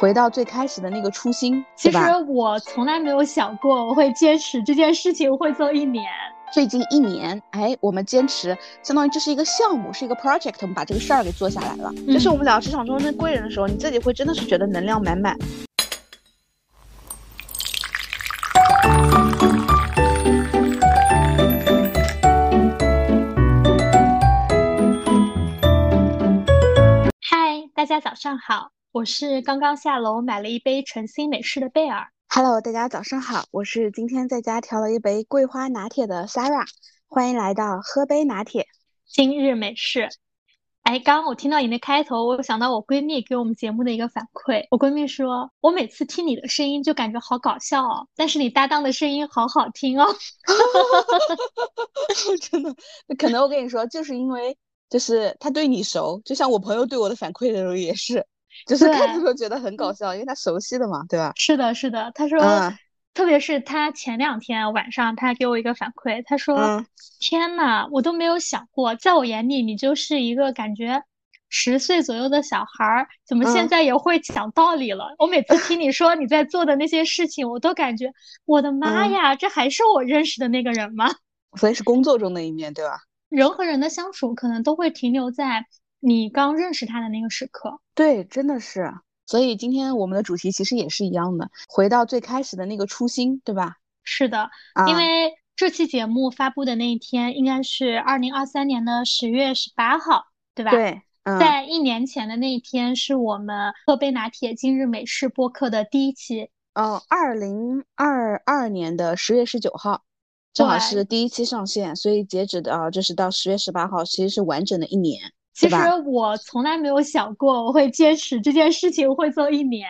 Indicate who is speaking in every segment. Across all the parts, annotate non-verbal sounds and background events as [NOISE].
Speaker 1: 回到最开始的那个初心，
Speaker 2: 其实我从来没有想过我会坚持这件事情会做一年。
Speaker 1: 最近一年，哎，我们坚持，相当于这是一个项目，是一个 project，我们把这个事儿给做下来了。就是我们聊职场中的贵人的时候，你自己会真的是觉得能量满满。
Speaker 2: 嗨，大家早上好。我是刚刚下楼买了一杯晨星美式的贝尔。
Speaker 1: Hello，大家早上好，我是今天在家调了一杯桂花拿铁的 Sarah，欢迎来到喝杯拿铁。
Speaker 2: 今日美式。哎，刚刚我听到你那开头，我想到我闺蜜给我们节目的一个反馈。我闺蜜说，我每次听你的声音就感觉好搞笑哦，但是你搭档的声音好好听哦。[LAUGHS]
Speaker 1: 真的，可能我跟你说，就是因为就是他对你熟，就像我朋友对我的反馈的时候也是。就是看的时候觉得很搞笑，因为他熟悉的嘛，对吧？
Speaker 2: 是的，是的。他说，特别是他前两天晚上，他给我一个反馈，他说：“天呐，我都没有想过，在我眼里你就是一个感觉十岁左右的小孩儿，怎么现在也会讲道理了？我每次听你说你在做的那些事情，我都感觉我的妈呀，这还是我认识的那个人吗？
Speaker 1: 所以是工作中的一面对吧？
Speaker 2: 人和人的相处可能都会停留在。”你刚认识他的那个时刻，
Speaker 1: 对，真的是。所以今天我们的主题其实也是一样的，回到最开始的那个初心，对吧？
Speaker 2: 是的，因为这期节目发布的那一天应该是二零二三年的十月十八号，对吧？
Speaker 1: 对，
Speaker 2: 在一年前的那一天是我们喝杯拿铁今日美式播客的第一期。
Speaker 1: 哦，二零二二年的十月十九号，正好是第一期上线，所以截止的啊，就是到十月十八号，其实是完整的一年。
Speaker 2: 其实我从来没有想过我会坚持这件事情会做一年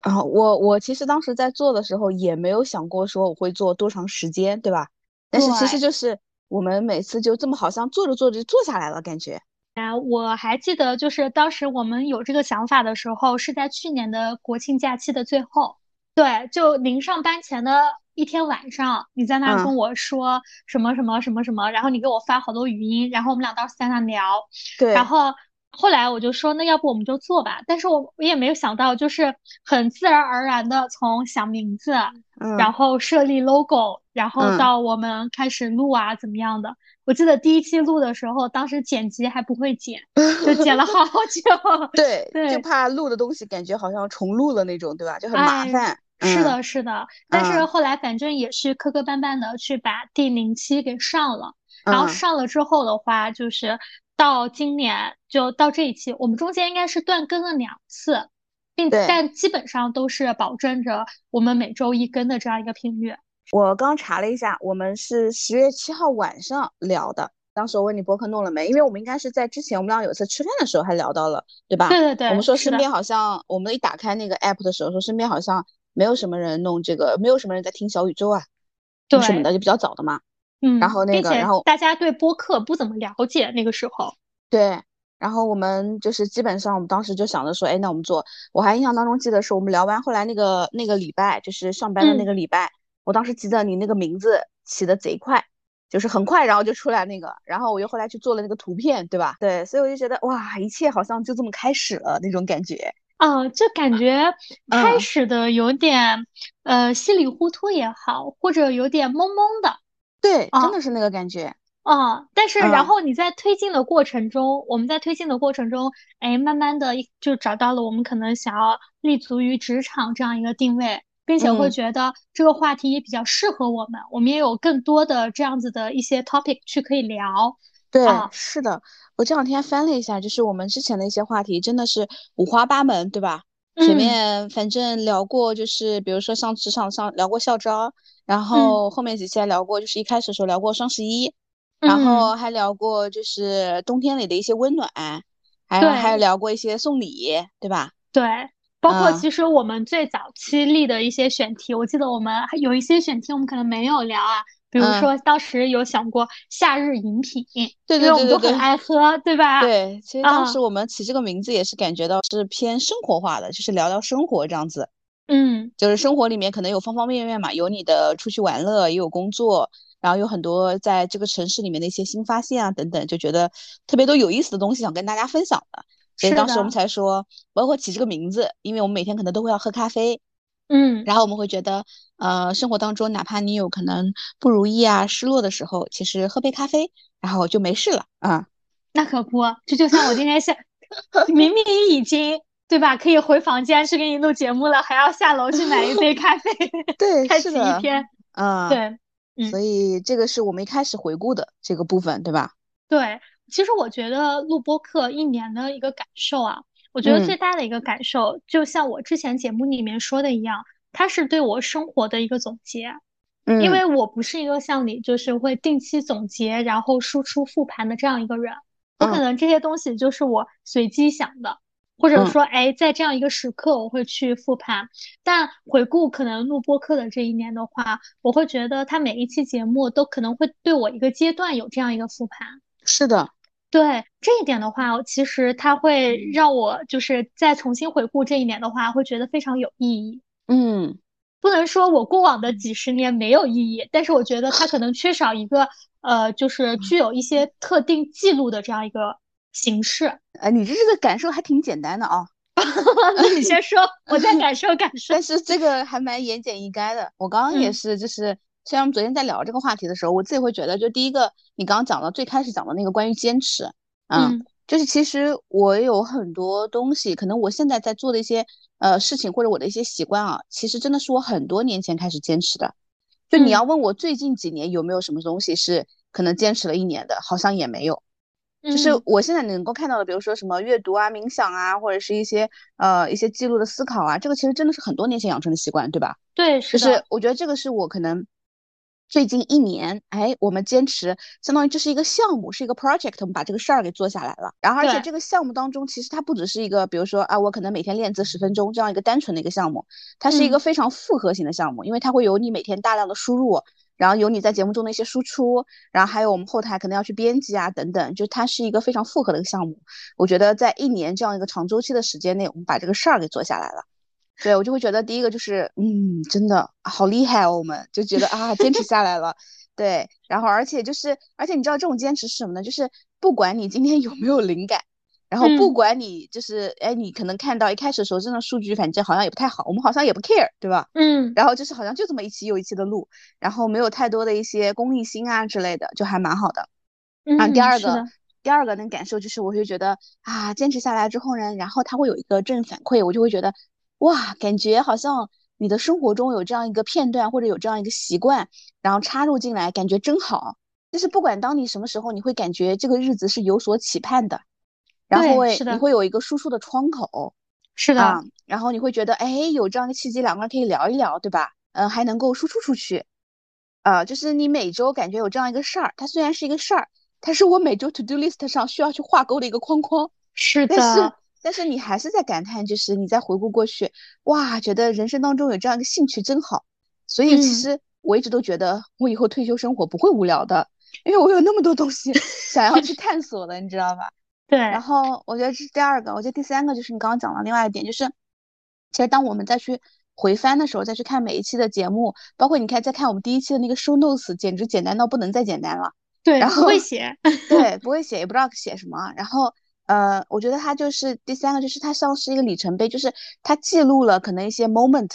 Speaker 1: 啊！我我其实当时在做的时候也没有想过说我会做多长时间，对吧？但是其实就是我们每次就这么好像做着做着就做下来了，感觉。
Speaker 2: 啊，我还记得就是当时我们有这个想法的时候是在去年的国庆假期的最后，对，就临上班前的。一天晚上，你在那跟我说什么什么什么什么，然后你给我发好多语音，然后我们俩当时在那聊。
Speaker 1: 对。
Speaker 2: 然后后来我就说，那要不我们就做吧。但是我我也没有想到，就是很自然而然的从想名字，然后设立 logo，然后到我们开始录啊怎么样的。我记得第一期录的时候，当时剪辑还不会剪，[LAUGHS] 就剪了好久。
Speaker 1: 对对。就怕录的东西感觉好像重录了那种，对吧？就很麻烦。
Speaker 2: 是的，是的，但是后来反正也是磕磕绊绊的去把第零期给上了，然后上了之后的话，就是到今年就到这一期，我们中间应该是断更了两次，并但基本上都是保证着我们每周一更的这样一个频率。
Speaker 1: 我刚查了一下，我们是十月七号晚上聊的，当时我问你博客弄了没，因为我们应该是在之前我们俩有一次吃饭的时候还聊到了，对吧？
Speaker 2: 对对对，
Speaker 1: 我们说身边好像我们一打开那个 app 的时候，说身边好像。没有什么人弄这个，没有什么人在听小宇宙啊，
Speaker 2: 对
Speaker 1: 什么的就比较早的嘛。
Speaker 2: 嗯，
Speaker 1: 然后那个，然后
Speaker 2: 大家对播客不怎么了解那个时候。
Speaker 1: 对，然后我们就是基本上，我们当时就想着说，哎，那我们做。我还印象当中记得是我们聊完后来那个那个礼拜，就是上班的那个礼拜，我当时记得你那个名字起的贼快，就是很快，然后就出来那个，然后我又后来去做了那个图片，对吧？对，所以我就觉得哇，一切好像就这么开始了那种感觉。
Speaker 2: 哦，就感觉开始的有点，呃，稀里糊涂也好，或者有点懵懵的。
Speaker 1: 对，真的是那个感觉。
Speaker 2: 哦，但是然后你在推进的过程中，我们在推进的过程中，哎，慢慢的就找到了我们可能想要立足于职场这样一个定位，并且会觉得这个话题也比较适合我们，我们也有更多的这样子的一些 topic 去可以聊。
Speaker 1: 对，是的，我这两天翻了一下，就是我们之前的一些话题，真的是五花八门，对吧？前面反正聊过，就是比如说像职场上聊过校招，然后后面几期还聊过，就是一开始的时候聊过双十一，然后还聊过就是冬天里的一些温暖，还有还有聊过一些送礼，对吧？
Speaker 2: 对，包括其实我们最早期立的一些选题，我记得我们还有一些选题我们可能没有聊啊。比如说，当时有想过夏日饮品，
Speaker 1: 对对对对对，
Speaker 2: 我们都很爱喝，对吧？
Speaker 1: 对，其实当时我们起这个名字也是感觉到是偏生活化的，就是聊聊生活这样子。
Speaker 2: 嗯，
Speaker 1: 就是生活里面可能有方方面面嘛，有你的出去玩乐，也有工作，然后有很多在这个城市里面的一些新发现啊等等，就觉得特别多有意思的东西想跟大家分享的。所以当时我们才说，包括起这个名字，因为我们每天可能都会要喝咖啡，
Speaker 2: 嗯，
Speaker 1: 然后我们会觉得，呃，生活当中哪怕你有可能不如意啊、失落的时候，其实喝杯咖啡，然后就没事了啊。
Speaker 2: 那可不，这就像我今天下，明明已经对吧，可以回房间去给你录节目了，还要下楼去买一杯咖啡，[LAUGHS]
Speaker 1: 对，
Speaker 2: 开启一天，
Speaker 1: 嗯，
Speaker 2: 对，
Speaker 1: 嗯，所以这个是我们一开始回顾的这个部分，对吧？
Speaker 2: 对。其实我觉得录播课一年的一个感受啊，我觉得最大的一个感受，就像我之前节目里面说的一样，它是对我生活的一个总结。
Speaker 1: 嗯，
Speaker 2: 因为我不是一个像你就是会定期总结然后输出复盘的这样一个人，我可能这些东西就是我随机想的，或者说哎在这样一个时刻我会去复盘。但回顾可能录播课的这一年的话，我会觉得它每一期节目都可能会对我一个阶段有这样一个复盘。
Speaker 1: 是的。
Speaker 2: 对这一点的话，其实它会让我就是再重新回顾这一年的话，会觉得非常有意义。
Speaker 1: 嗯，
Speaker 2: 不能说我过往的几十年没有意义，但是我觉得它可能缺少一个呃，就是具有一些特定记录的这样一个形式。
Speaker 1: 呃，你这这个感受还挺简单的啊。[LAUGHS]
Speaker 2: 那你先说，我再感受感受。[LAUGHS]
Speaker 1: 但是这个还蛮言简意赅的。我刚刚也是，就是。虽然我们昨天在聊这个话题的时候，我自己会觉得，就第一个，你刚刚讲的最开始讲的那个关于坚持，嗯，就是其实我有很多东西，可能我现在在做的一些呃事情或者我的一些习惯啊，其实真的是我很多年前开始坚持的。就你要问我最近几年有没有什么东西是可能坚持了一年的，好像也没有。就是我现在能够看到的，比如说什么阅读啊、冥想啊，或者是一些呃一些记录的思考啊，这个其实真的是很多年前养成的习惯，对吧？
Speaker 2: 对，
Speaker 1: 是就是我觉得这个是我可能。最近一年，哎，我们坚持，相当于这是一个项目，是一个 project，我们把这个事儿给做下来了。然后，而且这个项目当中，其实它不只是一个，比如说啊，我可能每天练字十分钟这样一个单纯的一个项目，它是一个非常复合型的项目，因为它会有你每天大量的输入，然后有你在节目中的一些输出，然后还有我们后台可能要去编辑啊等等，就它是一个非常复合的一个项目。我觉得在一年这样一个长周期的时间内，我们把这个事儿给做下来了。对我就会觉得第一个就是，嗯，真的好厉害哦，我们就觉得啊，坚持下来了。对，然后而且就是，而且你知道这种坚持是什么呢？就是不管你今天有没有灵感，然后不管你就是，哎，你可能看到一开始的时候，真的数据反正好像也不太好，我们好像也不 care，对吧？
Speaker 2: 嗯。
Speaker 1: 然后就是好像就这么一期又一期的录，然后没有太多的一些功利心啊之类的，就还蛮好的。
Speaker 2: 嗯。
Speaker 1: 第二个，第二个能感受就是，我会觉得啊，坚持下来之后呢，然后他会有一个正反馈，我就会觉得。哇，感觉好像你的生活中有这样一个片段，或者有这样一个习惯，然后插入进来，感觉真好。就是不管当你什么时候，你会感觉这个日子是有所期盼的，然后会你会有一个输出的窗口，
Speaker 2: 是的。
Speaker 1: 然后你会觉得，哎，有这样的契机，两个人可以聊一聊，对吧？嗯，还能够输出出去。啊，就是你每周感觉有这样一个事儿，它虽然是一个事儿，它是我每周 to do list 上需要去画勾的一个框框。
Speaker 2: 是
Speaker 1: 的。但是。但是你还是在感叹，就是你在回顾过去，哇，觉得人生当中有这样一个兴趣真好。所以其实我一直都觉得，我以后退休生活不会无聊的，因为我有那么多东西 [LAUGHS] 想要去探索的，你知道吧？
Speaker 2: 对。
Speaker 1: 然后我觉得这是第二个，我觉得第三个就是你刚刚讲的另外一点，就是其实当我们再去回翻的时候，再去看每一期的节目，包括你看再看我们第一期的那个 show notes，简直简单到不能再简单了。
Speaker 2: 对。
Speaker 1: 然后
Speaker 2: 不会写。
Speaker 1: 对，[LAUGHS] 不会写，也不知道写什么。然后。呃，我觉得它就是第三个，就是它像是一个里程碑，就是它记录了可能一些 moment，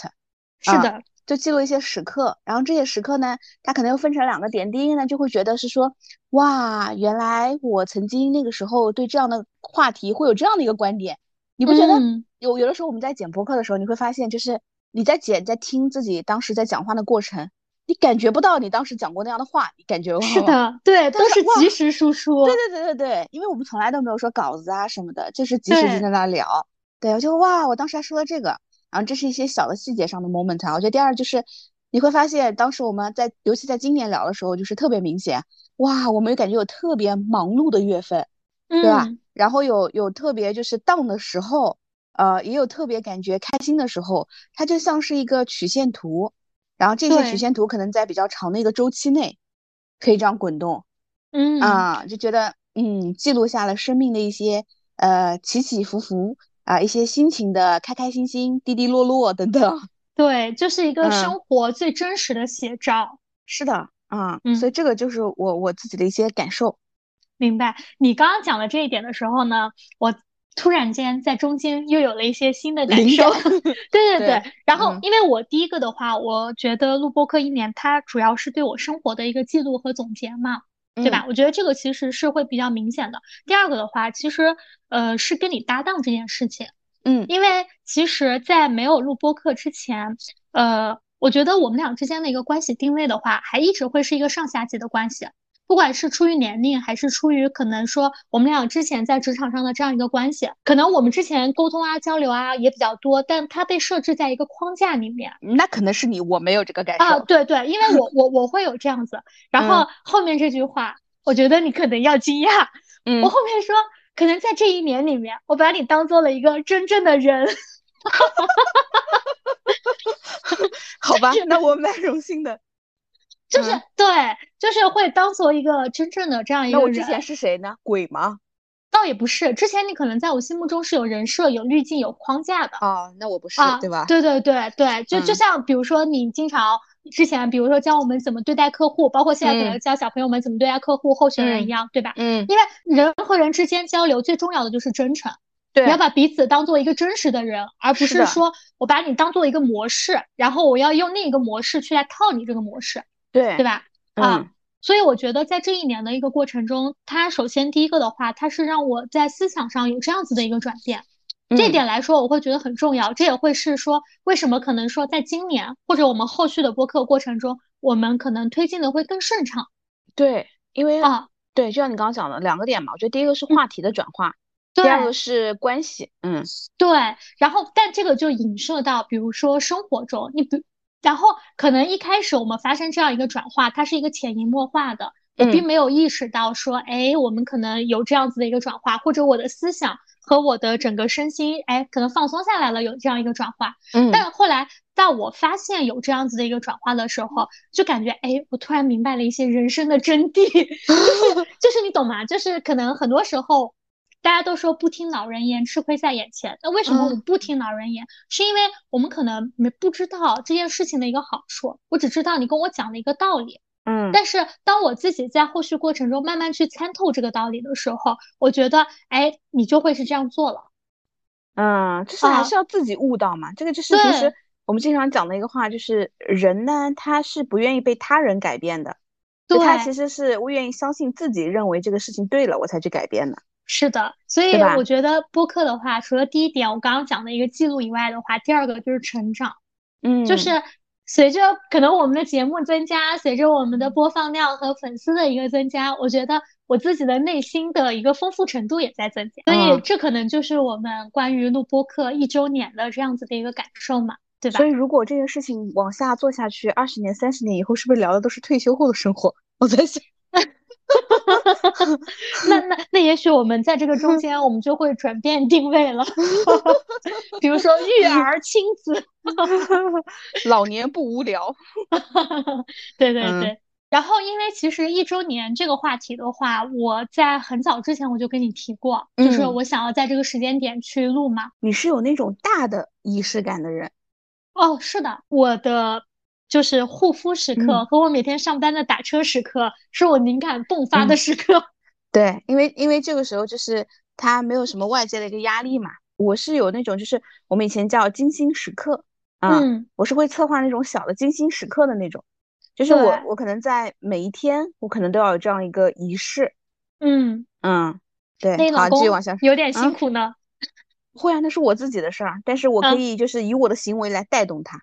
Speaker 2: 是的，
Speaker 1: 就记录一些时刻。然后这些时刻呢，它可能又分成两个点。第一个呢，就会觉得是说，哇，原来我曾经那个时候对这样的话题会有这样的一个观点。你不觉得有有的时候我们在剪播客的时候，你会发现，就是你在剪在听自己当时在讲话的过程。你感觉不到你当时讲过那样的话，你感觉
Speaker 2: 是的，对，都是及时输出。
Speaker 1: 对对对对对，因为我们从来都没有说稿子啊什么的，就是及时就在那聊。对，我就哇，我当时还说了这个，然后这是一些小的细节上的 moment 啊。我觉得第二就是你会发现，当时我们在，尤其在今年聊的时候，就是特别明显，哇，我们感觉有特别忙碌的月份，对吧？然后有有特别就是 down 的时候，呃，也有特别感觉开心的时候，它就像是一个曲线图。然后这些曲线图可能在比较长的一个周期内，可以这样滚动，
Speaker 2: 嗯
Speaker 1: 啊，就觉得嗯，记录下了生命的一些呃起起伏伏啊，一些心情的开开心心、低低落落等等。[LAUGHS]
Speaker 2: 对，就是一个生活最真实的写照。
Speaker 1: 是的，啊，所以这个就是我我自己的一些感受。
Speaker 2: 明白。你刚刚讲的这一点的时候呢，我。突然间在中间又有了一些新的感受。[LAUGHS] 对对对。然后，因为我第一个的话，我觉得录播课一年，它主要是对我生活的一个记录和总结嘛，对吧？我觉得这个其实是会比较明显的。第二个的话，其实呃是跟你搭档这件事情。
Speaker 1: 嗯，
Speaker 2: 因为其实，在没有录播课之前，呃，我觉得我们俩之间的一个关系定位的话，还一直会是一个上下级的关系。不管是出于年龄，还是出于可能说我们俩之前在职场上的这样一个关系，可能我们之前沟通啊、交流啊也比较多，但它被设置在一个框架里面。
Speaker 1: 那可能是你，我没有这个感受
Speaker 2: 啊。对对，因为我 [LAUGHS] 我我会有这样子。然后后面这句话，我觉得你可能要惊讶。[LAUGHS]
Speaker 1: 嗯，
Speaker 2: 我后面说，可能在这一年里面，我把你当做了一个真正的人。[LAUGHS]
Speaker 1: 好吧，那我蛮荣幸的。
Speaker 2: 就是对，就是会当做一个真正的这样一个
Speaker 1: 人。那我之前是谁呢？鬼吗？
Speaker 2: 倒也不是，之前你可能在我心目中是有人设、有滤镜、有框架的。
Speaker 1: 哦，那我不是，对吧？
Speaker 2: 对对对对，就就像比如说你经常之前，比如说教我们怎么对待客户，包括现在可能教小朋友们怎么对待客户、候选人一样，对吧？
Speaker 1: 嗯。
Speaker 2: 因为人和人之间交流最重要的就是真诚。
Speaker 1: 对。
Speaker 2: 你要把彼此当做一个真实的人，而不是说我把你当做一个模式，然后我要用另一个模式去来套你这个模式。
Speaker 1: 对。
Speaker 2: 对吧？啊，所以我觉得在这一年的一个过程中，它首先第一个的话，它是让我在思想上有这样子的一个转变，这点来说，我会觉得很重要。这也会是说，为什么可能说在今年或者我们后续的播客过程中，我们可能推进的会更顺畅。
Speaker 1: 对，因为
Speaker 2: 啊，
Speaker 1: 对，就像你刚刚讲的两个点嘛，我觉得第一个是话题的转化，第二个是关系，嗯，
Speaker 2: 对。然后，但这个就影射到，比如说生活中，你比。然后可能一开始我们发生这样一个转化，它是一个潜移默化的，我并没有意识到说，哎，我们可能有这样子的一个转化，或者我的思想和我的整个身心，哎，可能放松下来了，有这样一个转化。
Speaker 1: 嗯。
Speaker 2: 但后来到我发现有这样子的一个转化的时候，就感觉，哎，我突然明白了一些人生的真谛，[LAUGHS] [LAUGHS] 就是你懂吗？就是可能很多时候。大家都说不听老人言，吃亏在眼前。那为什么我不听老人言？是因为我们可能没不知道这件事情的一个好处，我只知道你跟我讲了一个道理。
Speaker 1: 嗯，
Speaker 2: 但是当我自己在后续过程中慢慢去参透这个道理的时候，我觉得，哎，你就会是这样做了。
Speaker 1: 嗯，就是还是要自己悟到嘛。这个就是其实我们经常讲的一个话，就是人呢，他是不愿意被他人改变的，
Speaker 2: 对
Speaker 1: 他其实是不愿意相信自己认为这个事情对了，我才去改变的。
Speaker 2: 是的，所以我觉得播客的话，除了第一点我刚刚讲的一个记录以外的话，第二个就是成长。
Speaker 1: 嗯，
Speaker 2: 就是随着可能我们的节目增加，随着我们的播放量和粉丝的一个增加，我觉得我自己的内心的一个丰富程度也在增加。所以这可能就是我们关于录播客一周年的这样子的一个感受嘛，对吧？
Speaker 1: 所以如果这件事情往下做下去，二十年、三十年以后，是不是聊的都是退休后的生活？我在想。
Speaker 2: 那 [LAUGHS] 那那，也许我们在这个中间，我们就会转变定位了。[LAUGHS] 比如说育儿、亲子，[LAUGHS]
Speaker 1: 老年不无聊。
Speaker 2: 对对对。然后，因为其实一周年这个话题的话，我在很早之前我就跟你提过，就是我想要在这个时间点去录嘛。
Speaker 1: 你是有那种大的仪式感的人？
Speaker 2: 哦，是的，我的。就是护肤时刻和我每天上班的打车时刻，是我灵感迸发的时刻。[LAUGHS]
Speaker 1: 对，因为因为这个时候就是他没有什么外界的一个压力嘛。我是有那种就是我们以前叫精心时刻啊，我是会策划那种小的精心时刻的那种，就是我我可能在每一天我可能都要有这样一个仪式。
Speaker 2: 嗯
Speaker 1: 嗯，对，好，继续往下。
Speaker 2: 有点辛苦呢。[LAUGHS]
Speaker 1: 会啊，那是我自己的事儿，但是我可以就是以我的行为来带动他。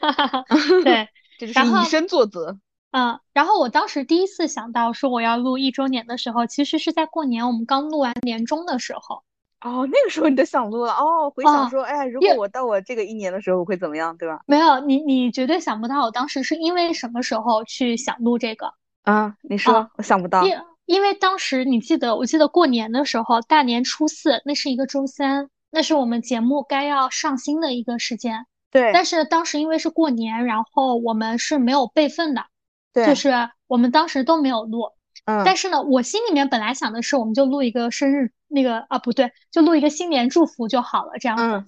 Speaker 2: 哈哈哈，对，
Speaker 1: 以身作则。
Speaker 2: 嗯，然后我当时第一次想到说我要录一周年的时候，其实是在过年，我们刚录完年终的时候。
Speaker 1: 哦，那个时候你就想录了哦，回想说，哎，如果我到我这个一年的时候，我会怎么样，对吧？
Speaker 2: 没有，你你绝对想不到，我当时是因为什么时候去想录这个
Speaker 1: 啊？你说，我想不到。
Speaker 2: 因因为当时你记得，我记得过年的时候，大年初四，那是一个周三，那是我们节目该要上新的一个时间。
Speaker 1: 对，
Speaker 2: 但是当时因为是过年，然后我们是没有备份的，
Speaker 1: 对，
Speaker 2: 就是我们当时都没有录。
Speaker 1: 嗯，
Speaker 2: 但是呢，我心里面本来想的是，我们就录一个生日那个啊，不对，就录一个新年祝福就好了，这样子。
Speaker 1: 嗯。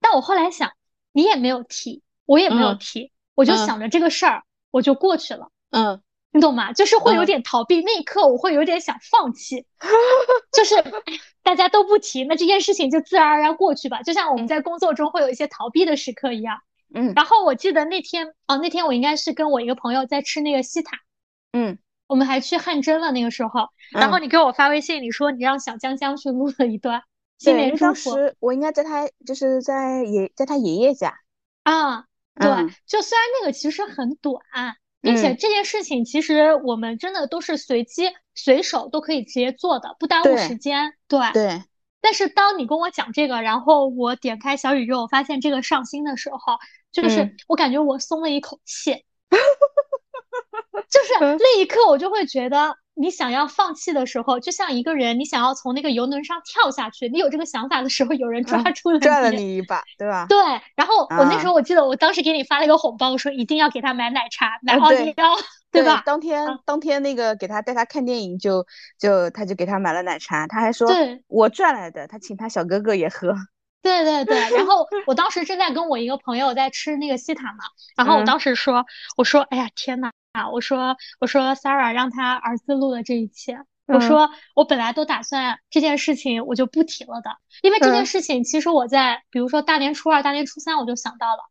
Speaker 2: 但我后来想，你也没有提，我也没有提，我就想着这个事儿，我就过去了。
Speaker 1: 嗯。
Speaker 2: 你懂吗？就是会有点逃避，那一刻我会有点想放弃，[LAUGHS] 就是大家都不提，那这件事情就自然而然过去吧，就像我们在工作中会有一些逃避的时刻一样。
Speaker 1: 嗯，
Speaker 2: 然后我记得那天，哦，那天我应该是跟我一个朋友在吃那个西塔，
Speaker 1: 嗯，
Speaker 2: 我们还去汗蒸了那个时候，然后你给我发微信，你说你让小江江去录了一段新年祝福。
Speaker 1: 当时我应该在他就是在爷在他爷爷家。
Speaker 2: 啊，对，就虽然那个其实很短，并且这件事情其实我们真的都是随机随手都可以直接做的，不耽误时间，对。
Speaker 1: 对。
Speaker 2: 但是当你跟我讲这个，然后我点开小宇宙，发现这个上新的时候，就是我感觉我松了一口气，[LAUGHS] 就是那一刻我就会觉得，你想要放弃的时候，就像一个人你想要从那个游轮上跳下去，你有这个想法的时候，有人抓住了
Speaker 1: 拽了你一把，对吧？
Speaker 2: 对。然后我那时候我记得我当时给你发了一个红包，我说一定要给他买奶茶，买奥利奥。
Speaker 1: 对
Speaker 2: 吧？
Speaker 1: 当天当天那个给他带他看电影，就就他就给他买了奶茶，他还说我赚来的，他请他小哥哥也喝。
Speaker 2: 对对对，然后 [LAUGHS] 我当时正在跟我一个朋友在吃那个西塔嘛，然后我当时说，我说哎呀天呐，我说我说 Sarah 让他儿子录了这一期，我说我本来都打算这件事情我就不提了的，因为这件事情其实我在比如说大年初二、大年初三我就想到了，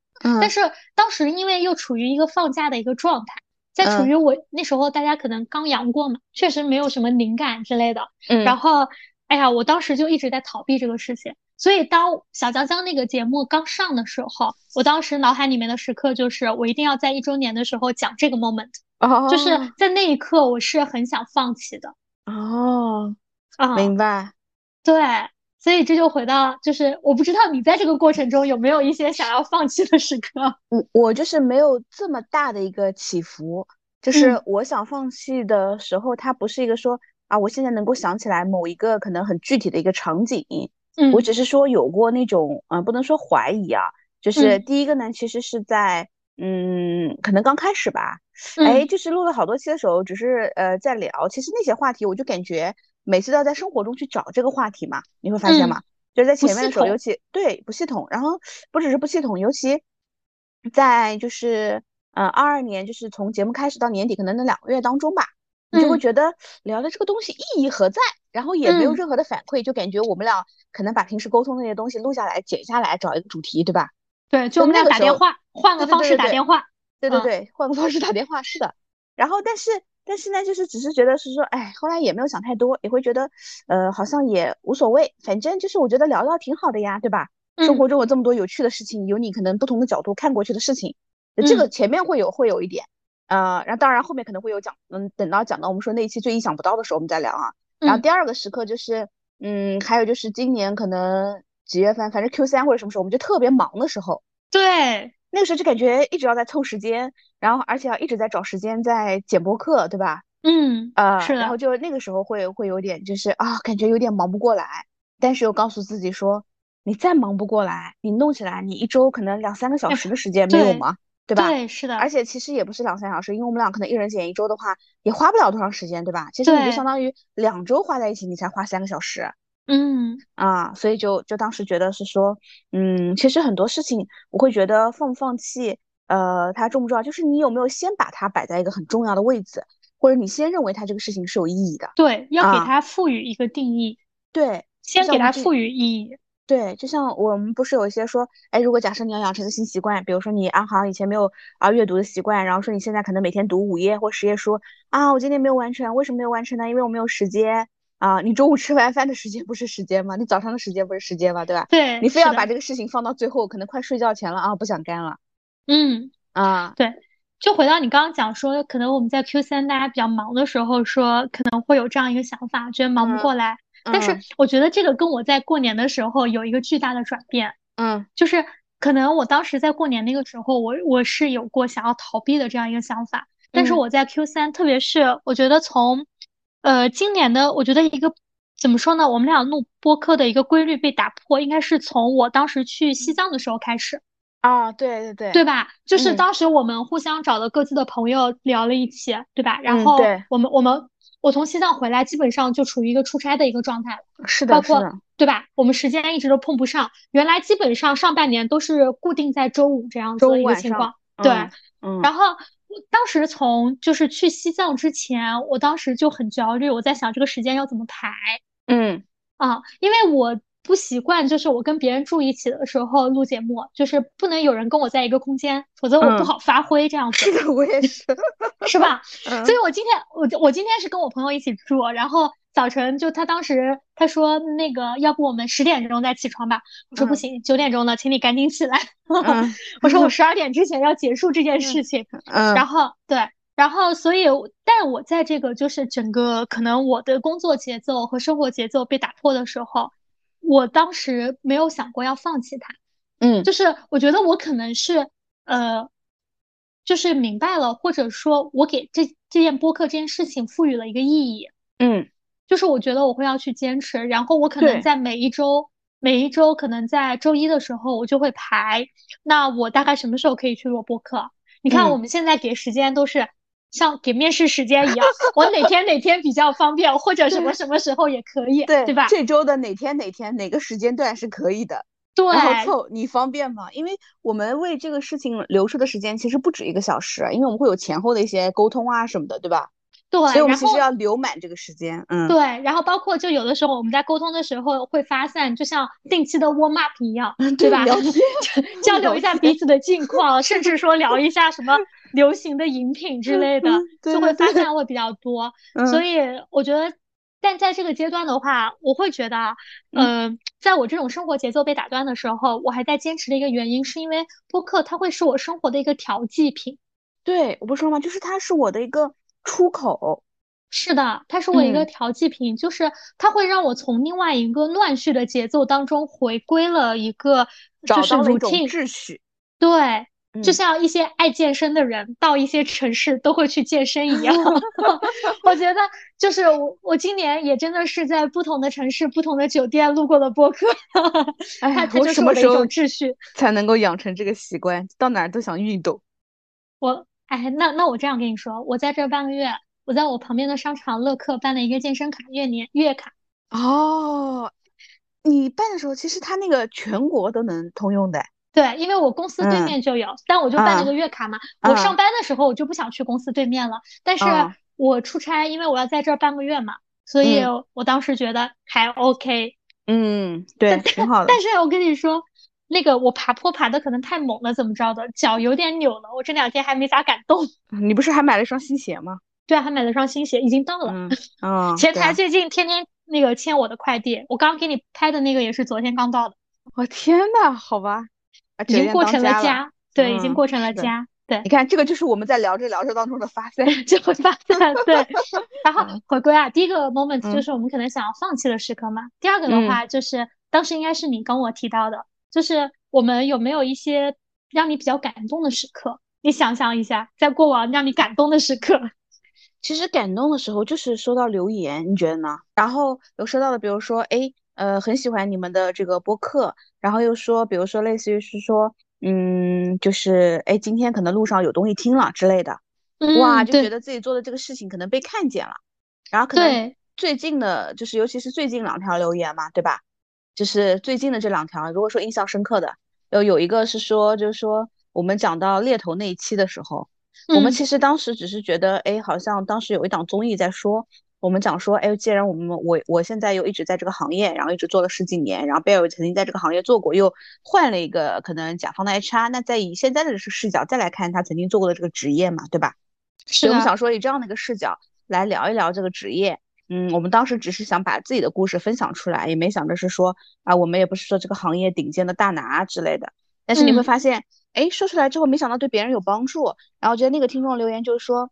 Speaker 2: 但是当时因为又处于一个放假的一个状态。在处于我那时候，大家可能刚阳过嘛，确实没有什么灵感之类的。
Speaker 1: 嗯，
Speaker 2: 然后，哎呀，我当时就一直在逃避这个事情。所以，当小江江那个节目刚上的时候，我当时脑海里面的时刻就是，我一定要在一周年的时候讲这个 moment。
Speaker 1: 哦，
Speaker 2: 就是在那一刻，我是很想放弃的。
Speaker 1: 哦，啊，明白。
Speaker 2: 对。所以这就回到，就是我不知道你在这个过程中有没有一些想要放弃的时刻。[LAUGHS]
Speaker 1: 我我就是没有这么大的一个起伏，就是我想放弃的时候，它不是一个说啊，我现在能够想起来某一个可能很具体的一个场景。
Speaker 2: 嗯，
Speaker 1: 我只是说有过那种，嗯，不能说怀疑啊，就是第一个呢，其实是在，嗯，可能刚开始吧，哎，就是录了好多期的时候，只是呃在聊，其实那些话题我就感觉。每次都要在生活中去找这个话题嘛，你会发现吗？就是在前面的时候，尤其对不系统，然后不只是不系统，尤其在就是呃二二年，就是从节目开始到年底，可能那两个月当中吧，你就会觉得聊的这个东西意义何在？然后也没有任何的反馈，就感觉我们俩可能把平时沟通那些东西录下来、剪下来，找一个主题，对吧？
Speaker 2: 对，就我们俩打电话，换个方式打电话。
Speaker 1: 对对对，换个方式打电话，是的。然后但是。但是呢，就是只是觉得是说，哎，后来也没有想太多，也会觉得，呃，好像也无所谓，反正就是我觉得聊聊挺好的呀，对吧？生活中有这么多有趣的事情，有你可能不同的角度看过去的事情，这个前面会有会有一点，呃，然后当然后面可能会有讲，嗯，等到讲到我们说那一期最意想不到的时候，我们再聊啊。然后第二个时刻就是，嗯，还有就是今年可能几月份，反正 Q 三或者什么时候，我们就特别忙的时候，
Speaker 2: 对。
Speaker 1: 那个时候就感觉一直要在凑时间，然后而且要一直在找时间在剪播客，对吧？
Speaker 2: 嗯，
Speaker 1: 啊，
Speaker 2: 是的。
Speaker 1: 然后就那个时候会会有点就是啊，感觉有点忙不过来，但是又告诉自己说，你再忙不过来，你弄起来，你一周可能两三个小时的时间没有吗？对吧？
Speaker 2: 对，是的。
Speaker 1: 而且其实也不是两三小时，因为我们俩可能一人剪一周的话，也花不了多长时间，对吧？其实你就相当于两周花在一起，你才花三个小时。
Speaker 2: 嗯
Speaker 1: 啊，所以就就当时觉得是说，嗯，其实很多事情我会觉得放不放弃。呃，它重不重要？就是你有没有先把它摆在一个很重要的位置，或者你先认为它这个事情是有意义的？
Speaker 2: 对，要给它赋予一个定义。
Speaker 1: 对，
Speaker 2: 先给它赋予意义。
Speaker 1: 对，就像我们不是有一些说，哎，如果假设你要养成个新习惯，比如说你啊好像以前没有啊阅读的习惯，然后说你现在可能每天读五页或十页书啊，我今天没有完成，为什么没有完成呢？因为我没有时间啊。你中午吃完饭的时间不是时间吗？你早上的时间不是时间吗？对吧？
Speaker 2: 对，
Speaker 1: 你非要把这个事情放到最后，可能快睡觉前了啊，不想干了。
Speaker 2: 嗯
Speaker 1: 啊，
Speaker 2: 对，就回到你刚刚讲说，可能我们在 Q 三大家比较忙的时候，说可能会有这样一个想法，觉得忙不过来。但是我觉得这个跟我在过年的时候有一个巨大的转变。
Speaker 1: 嗯，
Speaker 2: 就是可能我当时在过年那个时候，我我是有过想要逃避的这样一个想法。但是我在 Q 三，特别是我觉得从呃今年的，我觉得一个怎么说呢，我们俩录播客的一个规律被打破，应该是从我当时去西藏的时候开始。
Speaker 1: 啊，对对对，
Speaker 2: 对吧？就是当时我们互相找了各自的朋友聊了一起，对吧？然后我们我们我从西藏回来，基本上就处于一个出差的一个状态，
Speaker 1: 是的，
Speaker 2: 包括对吧？我们时间一直都碰不上，原来基本上上半年都是固定在周五这样子的一个情况，对，
Speaker 1: 嗯。
Speaker 2: 然后当时从就是去西藏之前，我当时就很焦虑，我在想这个时间要怎么排。
Speaker 1: 嗯
Speaker 2: 啊，因为我不习惯，就是我跟别人住一起的时候录节目，就是不能有人跟我在一个空间，否则我不好发挥这样子。
Speaker 1: 是的，我也是，[LAUGHS]
Speaker 2: 是吧？所以我今天我我今天是跟我朋友一起住，然后。早晨就他当时他说那个要不我们十点钟再起床吧，我说不行，九点钟了，请你赶紧起来。[LAUGHS] 我说我十二点之前要结束这件事情。
Speaker 1: 嗯，
Speaker 2: 然后对，然后所以，但我在这个就是整个可能我的工作节奏和生活节奏被打破的时候，我当时没有想过要放弃它。
Speaker 1: 嗯，
Speaker 2: 就是我觉得我可能是呃，就是明白了，或者说我给这这件播客这件事情赋予了一个意义。
Speaker 1: 嗯。
Speaker 2: 就是我觉得我会要去坚持，然后我可能在每一周，每一周可能在周一的时候我就会排，那我大概什么时候可以去录播客？你看我们现在给时间都是像给面试时间一样，[LAUGHS] 我哪天哪天比较方便，或者什么什么时候也可以，对
Speaker 1: 对
Speaker 2: 吧？
Speaker 1: 这周的哪天哪天哪个时间段是可以的，
Speaker 2: 对，
Speaker 1: 然后凑你方便吗？因为我们为这个事情留出的时间其实不止一个小时，因为我们会有前后的一些沟通啊什么的，对吧？
Speaker 2: 对，
Speaker 1: 所以我们其实要留满这个时间，嗯，
Speaker 2: 对，然后包括就有的时候我们在沟通的时候会发散，就像定期的 warm up 一样，对吧？[LAUGHS] [LAUGHS] 交流一下彼此的近况，甚至说聊一下什么 [LAUGHS] 流行的饮品之类的，就会发散会比较多。所以我觉得，但在这个阶段的话，我会觉得，嗯，在我这种生活节奏被打断的时候，我还在坚持的一个原因，是因为播客它会是我生活的一个调剂品。
Speaker 1: 对，我不说吗？就是它是我的一个。出口
Speaker 2: 是的，它是我一个调剂品，就是它会让我从另外一个乱序的节奏当中回归了一个，
Speaker 1: 找到了一种秩序。
Speaker 2: 对，就像一些爱健身的人到一些城市都会去健身一样。[LAUGHS] 我觉得就是我，我今年也真的是在不同的城市、不同的酒店录过了播客。[LAUGHS]
Speaker 1: 哎，我什么时候秩序才能够养成这个习惯？到哪儿都想运动。
Speaker 2: 我。哎，那那我这样跟你说，我在这半个月，我在我旁边的商场乐客办了一个健身卡，月年月卡。
Speaker 1: 哦，你办的时候，其实他那个全国都能通用的。
Speaker 2: 对，因为我公司对面就有，但我就办了个月卡嘛。我上班的时候我就不想去公司对面了，但是我出差，因为我要在这儿半个月嘛，所以我当时觉得还 OK。
Speaker 1: 嗯，对，挺好的。
Speaker 2: 但是我跟你说。那个我爬坡爬的可能太猛了，怎么着的，脚有点扭了。我这两天还没咋敢动。[LAUGHS]
Speaker 1: 你不是还买了双新鞋吗？
Speaker 2: 对啊，还买了双新鞋，已经到了。嗯，前台最近天天那个签我的快递，我刚给你拍的那个也是昨天刚到的。
Speaker 1: 我天呐，好吧，
Speaker 2: 已经过成了家。对，已经过成了家。对，
Speaker 1: 你看这个就是我们在聊着聊着当中的发散，[LAUGHS]
Speaker 2: 就会发散。对，[LAUGHS] 然后回归啊，第一个 moment 就是我们可能想要放弃的时刻嘛。第二个的话就是当时应该是你跟我提到的。就是我们有没有一些让你比较感动的时刻？你想象一下，在过往让你感动的时刻。[LAUGHS]
Speaker 1: 其实感动的时候就是收到留言，你觉得呢？然后有收到的，比如说，哎，呃，很喜欢你们的这个播客，然后又说，比如说类似于是说，嗯，就是哎，今天可能路上有东西听了之类的，哇，就觉得自己做的这个事情可能被看见了。然后可能最近的，就是尤其是最近两条留言嘛，对吧？就是最近的这两条，如果说印象深刻的，有有一个是说，就是说我们讲到猎头那一期的时候，我们其实当时只是觉得，哎，好像当时有一档综艺在说，我们讲说，哎，既然我们我我现在又一直在这个行业，然后一直做了十几年，然后贝尔曾经在这个行业做过，又换了一个可能甲方的 HR，那再以现在的这个视角再来看他曾经做过的这个职业嘛，对吧？
Speaker 2: 是
Speaker 1: 我们想说以这样的一个视角来聊一聊这个职业。嗯，我们当时只是想把自己的故事分享出来，也没想着是说啊，我们也不是说这个行业顶尖的大拿之类的。但是你会发现，哎，说出来之后，没想到对别人有帮助。然后觉得那个听众留言就是说，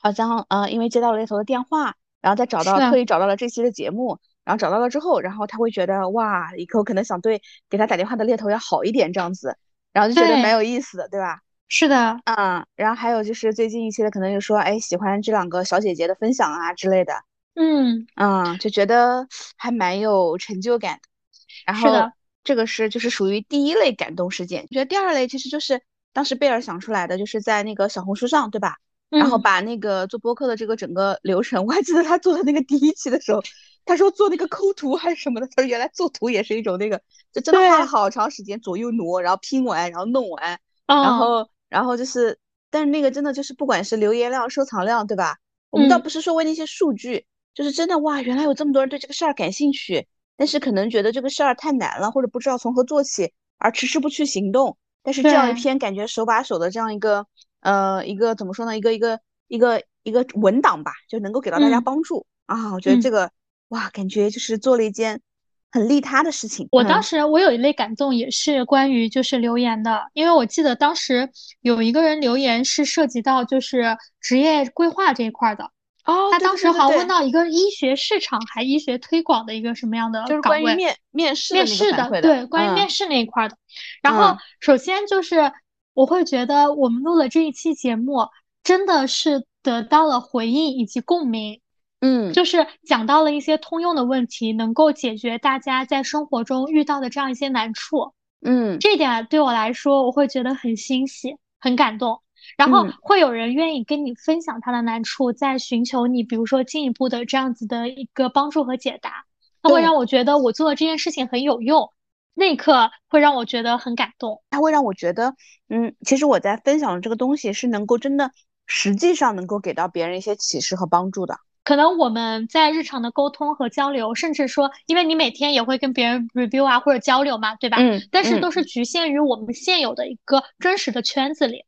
Speaker 1: 好像呃，因为接到了猎头的电话，然后再找到特意找到了这期的节目，然后找到了之后，然后他会觉得哇，以后可能想对给他打电话的猎头要好一点这样子，然后就觉得蛮有意思的，对吧？
Speaker 2: 是的，
Speaker 1: 嗯，然后还有就是最近一期的可能就说，哎，喜欢这两个小姐姐的分享啊之类的。
Speaker 2: 嗯
Speaker 1: 嗯，就觉得还蛮有成就感的。然后这个是就是属于第一类感动事件。觉得第二类其实就是当时贝尔想出来的，就是在那个小红书上，对吧？然后把那个做播客的这个整个流程，[LAUGHS] 我还记得他做的那个第一期的时候，他说做那个抠图还是什么的，他说原来做图也是一种那个，就真的花了好长时间左右挪，然后拼完，然后弄完，然后然后就是但是那个真的就是不管是留言量、收藏量，对吧？我们倒不是说为那些数据，就是真的哇，原来有这么多人对这个事儿感兴趣，但是可能觉得这个事儿太难了，或者不知道从何做起，而迟迟不去行动。但是这样一篇感觉手把手的这样一个呃一个怎么说呢？一个一个一个一个文档吧，就能够给到大家帮助啊。我觉得这个哇，感觉就是做了一件。很利他的事情。
Speaker 2: 我当时我有一类感动，也是关于就是留言的，因为我记得当时有一个人留言是涉及到就是职业规划这一块的。
Speaker 1: 哦，
Speaker 2: 他当时好像问到一个医学市场还医学推广的一个什么样的
Speaker 1: 就是关于面面试
Speaker 2: 面试的对关于面试那一块的。然后首先就是我会觉得我们录了这一期节目，真的是得到了回应以及共鸣。
Speaker 1: 嗯，
Speaker 2: 就是讲到了一些通用的问题，能够解决大家在生活中遇到的这样一些难处。
Speaker 1: 嗯，
Speaker 2: 这点对我来说，我会觉得很欣喜、很感动。然后会有人愿意跟你分享他的难处，在寻求你，比如说进一步的这样子的一个帮助和解答，它会让我觉得我做的这件事情很有用。那一刻会让我觉得很感动，
Speaker 1: 它会让我觉得，嗯，其实我在分享的这个东西是能够真的，实际上能够给到别人一些启示和帮助的。
Speaker 2: 可能我们在日常的沟通和交流，甚至说，因为你每天也会跟别人 review 啊或者交流嘛，对吧？
Speaker 1: 嗯。
Speaker 2: 但是都是局限于我们现有的一个真实的圈子里，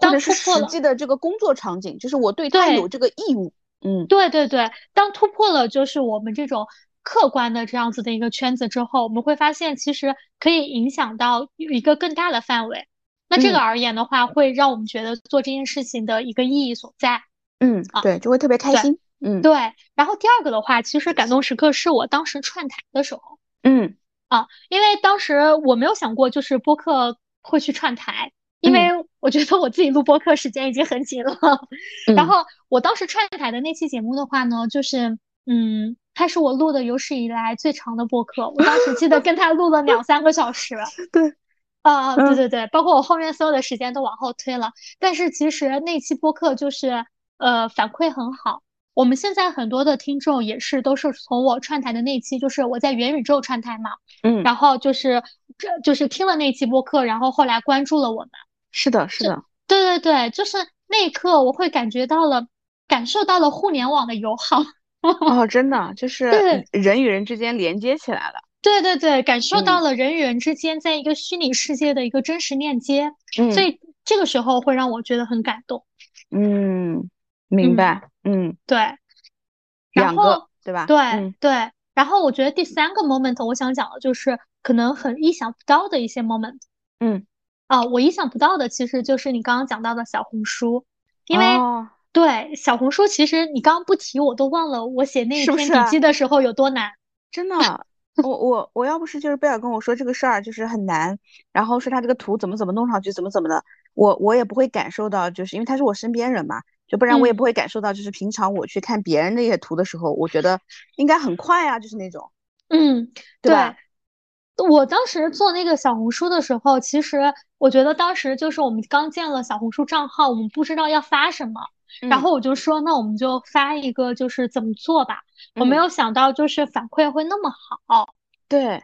Speaker 1: 或者是实际的这个工作场景，就是我对他有这个义务。嗯。
Speaker 2: 对对对，当突破了就是我们这种客观的这样子的一个圈子之后，我们会发现其实可以影响到一个更大的范围。那这个而言的话，会让我们觉得做这件事情的一个意义所在。
Speaker 1: 嗯，对，就会特别开心。嗯，
Speaker 2: 对，然后第二个的话，其实感动时刻是我当时串台的时候，
Speaker 1: 嗯
Speaker 2: 啊，因为当时我没有想过就是播客会去串台，因为我觉得我自己录播客时间已经很紧了，[LAUGHS] 然后我当时串台的那期节目的话呢，就是嗯，它是我录的有史以来最长的播客，我当时记得跟他录了两三个小时，[LAUGHS]
Speaker 1: 对，[LAUGHS]
Speaker 2: 啊，对对对，包括我后面所有的时间都往后推了，但是其实那期播客就是呃反馈很好。我们现在很多的听众也是都是从我串台的那期，就是我在元宇宙串台嘛，
Speaker 1: 嗯，
Speaker 2: 然后就是这就是听了那期播客，然后后来关注了我们。
Speaker 1: 是的，是的，[LAUGHS]
Speaker 2: 对对对，就是那一刻我会感觉到了，感受到了互联网的友好。[LAUGHS]
Speaker 1: 哦，真的，就是人与人之间连接起来了。
Speaker 2: 对对对，感受到了人与人之间在一个虚拟世界的一个真实链接，所以这个时候会让我觉得很感动。
Speaker 1: 嗯。明白，嗯，
Speaker 2: 对，
Speaker 1: 然后对吧？
Speaker 2: 对对，然后我觉得第三个 moment 我想讲的就是可能很意想不到的一些 moment，
Speaker 1: 嗯，
Speaker 2: 啊，我意想不到的其实就是你刚刚讲到的小红书，因为对小红书其实你刚刚不提我都忘了我写那一篇笔记的时候有多难，
Speaker 1: 真的，我我我要不是就是贝尔跟我说这个事儿就是很难，然后说他这个图怎么怎么弄上去怎么怎么的，我我也不会感受到，就是因为他是我身边人嘛。就不然我也不会感受到，就是平常我去看别人那些图的时候，我觉得应该很快啊，就是那种，
Speaker 2: 嗯，
Speaker 1: 对。
Speaker 2: 我当时做那个小红书的时候，其实我觉得当时就是我们刚建了小红书账号，我们不知道要发什么，然后我就说，那我们就发一个就是怎么做吧。我没有想到就是反馈会那么好。
Speaker 1: 对，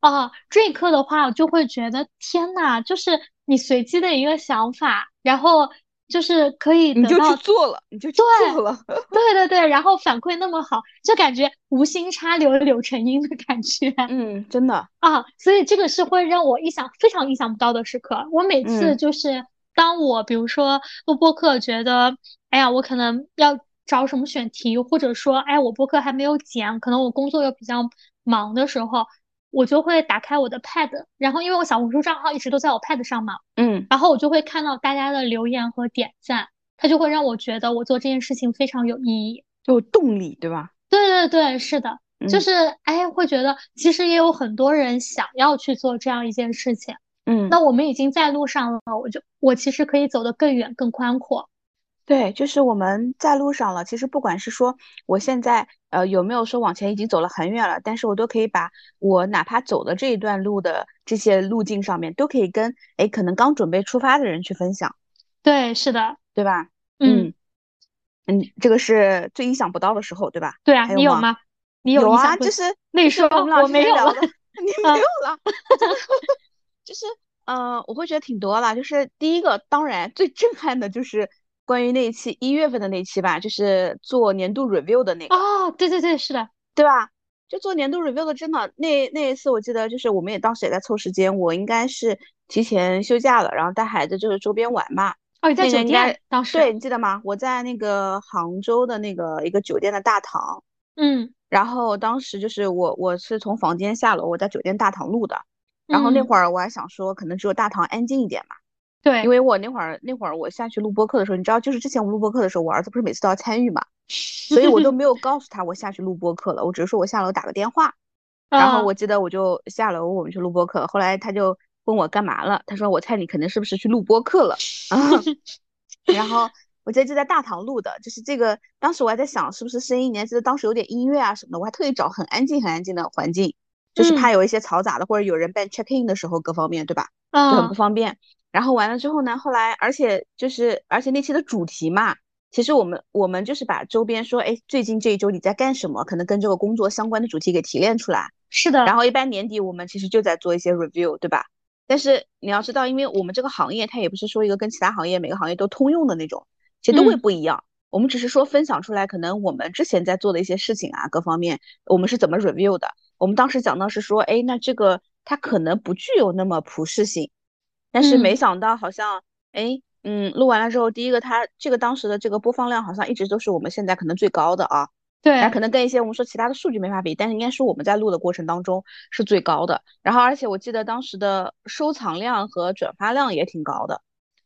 Speaker 2: 啊，这一刻的话，我就会觉得天呐，就是你随机的一个想法，然后。就是可以
Speaker 1: 你就去做了，你就去做了，[LAUGHS]
Speaker 2: 对对对，然后反馈那么好，就感觉无心插柳柳成荫的感觉，
Speaker 1: 嗯，真的
Speaker 2: 啊，所以这个是会让我意想非常意想不到的时刻。我每次就是当我比如说录播课，觉得哎呀，我可能要找什么选题，或者说哎，我播客还没有剪，可能我工作又比较忙的时候。我就会打开我的 Pad，然后因为我小红书账号一直都在我 Pad 上嘛，
Speaker 1: 嗯，
Speaker 2: 然后我就会看到大家的留言和点赞，它就会让我觉得我做这件事情非常有意义，
Speaker 1: 有动力，对吧？
Speaker 2: 对对对，是的，就是哎，会觉得其实也有很多人想要去做这样一件事情，
Speaker 1: 嗯，
Speaker 2: 那我们已经在路上了，我就我其实可以走得更远更宽阔。
Speaker 1: 对，就是我们在路上了。其实不管是说我现在呃有没有说往前已经走了很远了，但是我都可以把我哪怕走的这一段路的这些路径上面，都可以跟哎可能刚准备出发的人去分享。
Speaker 2: 对，是的，
Speaker 1: 对吧？嗯嗯，这个是最意想不到的时候，对吧？
Speaker 2: 对啊，你有吗？你
Speaker 1: 有
Speaker 2: 啊？
Speaker 1: 就是
Speaker 2: 那时候我没有了，
Speaker 1: 你没有了，[LAUGHS] 就是嗯，我会觉得挺多了。就是第一个，当然最震撼的就是关于那一期一月份的那期吧，就是做年度 review 的那个。
Speaker 2: 哦，对对对，是的，
Speaker 1: 对吧？就做年度 review 的，真的那那一次，我记得就是我们也当时也在凑时间，我应该是提前休假了，然后带孩子就是周边玩嘛。
Speaker 2: 哦，你在酒店当时
Speaker 1: 对你记得吗？我在那个杭州的那个一个酒店的大堂。
Speaker 2: 嗯。
Speaker 1: 然后当时就是我我是从房间下楼，我在酒店大堂录的。然后那会儿我还想说，可能只有大堂安静一点嘛。
Speaker 2: 对。
Speaker 1: 因为我那会儿那会儿我下去录播课的时候，你知道，就是之前我录播课的时候，我儿子不是每次都要参与嘛。[LAUGHS] 所以我都没有告诉他我下去录播课了，我只是说我下楼打个电话，[LAUGHS] 然后我记得我就下楼我们去录播课，后来他就问我干嘛了，他说我猜你肯定是不是去录播课了啊，[LAUGHS] 然后我记得就在大堂录的，就是这个，当时我还在想是不是声音，你还记得当时有点音乐啊什么的，我还特意找很安静很安静的环境，就是怕有一些嘈杂的或者有人办 check in 的时候各方面对吧，就很不方便。然后完了之后呢，后来而且就是而且那期的主题嘛。其实我们我们就是把周边说，哎，最近这一周你在干什么？可能跟这个工作相关的主题给提炼出来。
Speaker 2: 是的。
Speaker 1: 然后一般年底我们其实就在做一些 review，对吧？但是你要知道，因为我们这个行业它也不是说一个跟其他行业每个行业都通用的那种，其实都会不一样。我们只是说分享出来，可能我们之前在做的一些事情啊，各方面我们是怎么 review 的。我们当时讲到是说，哎，那这个它可能不具有那么普适性，但是没想到好像，哎。嗯，录完了之后，第一个，它这个当时的这个播放量好像一直都是我们现在可能最高的啊。
Speaker 2: 对，
Speaker 1: 那可能跟一些我们说其他的数据没法比，但是应该是我们在录的过程当中是最高的。然后，而且我记得当时的收藏量和转发量也挺高的。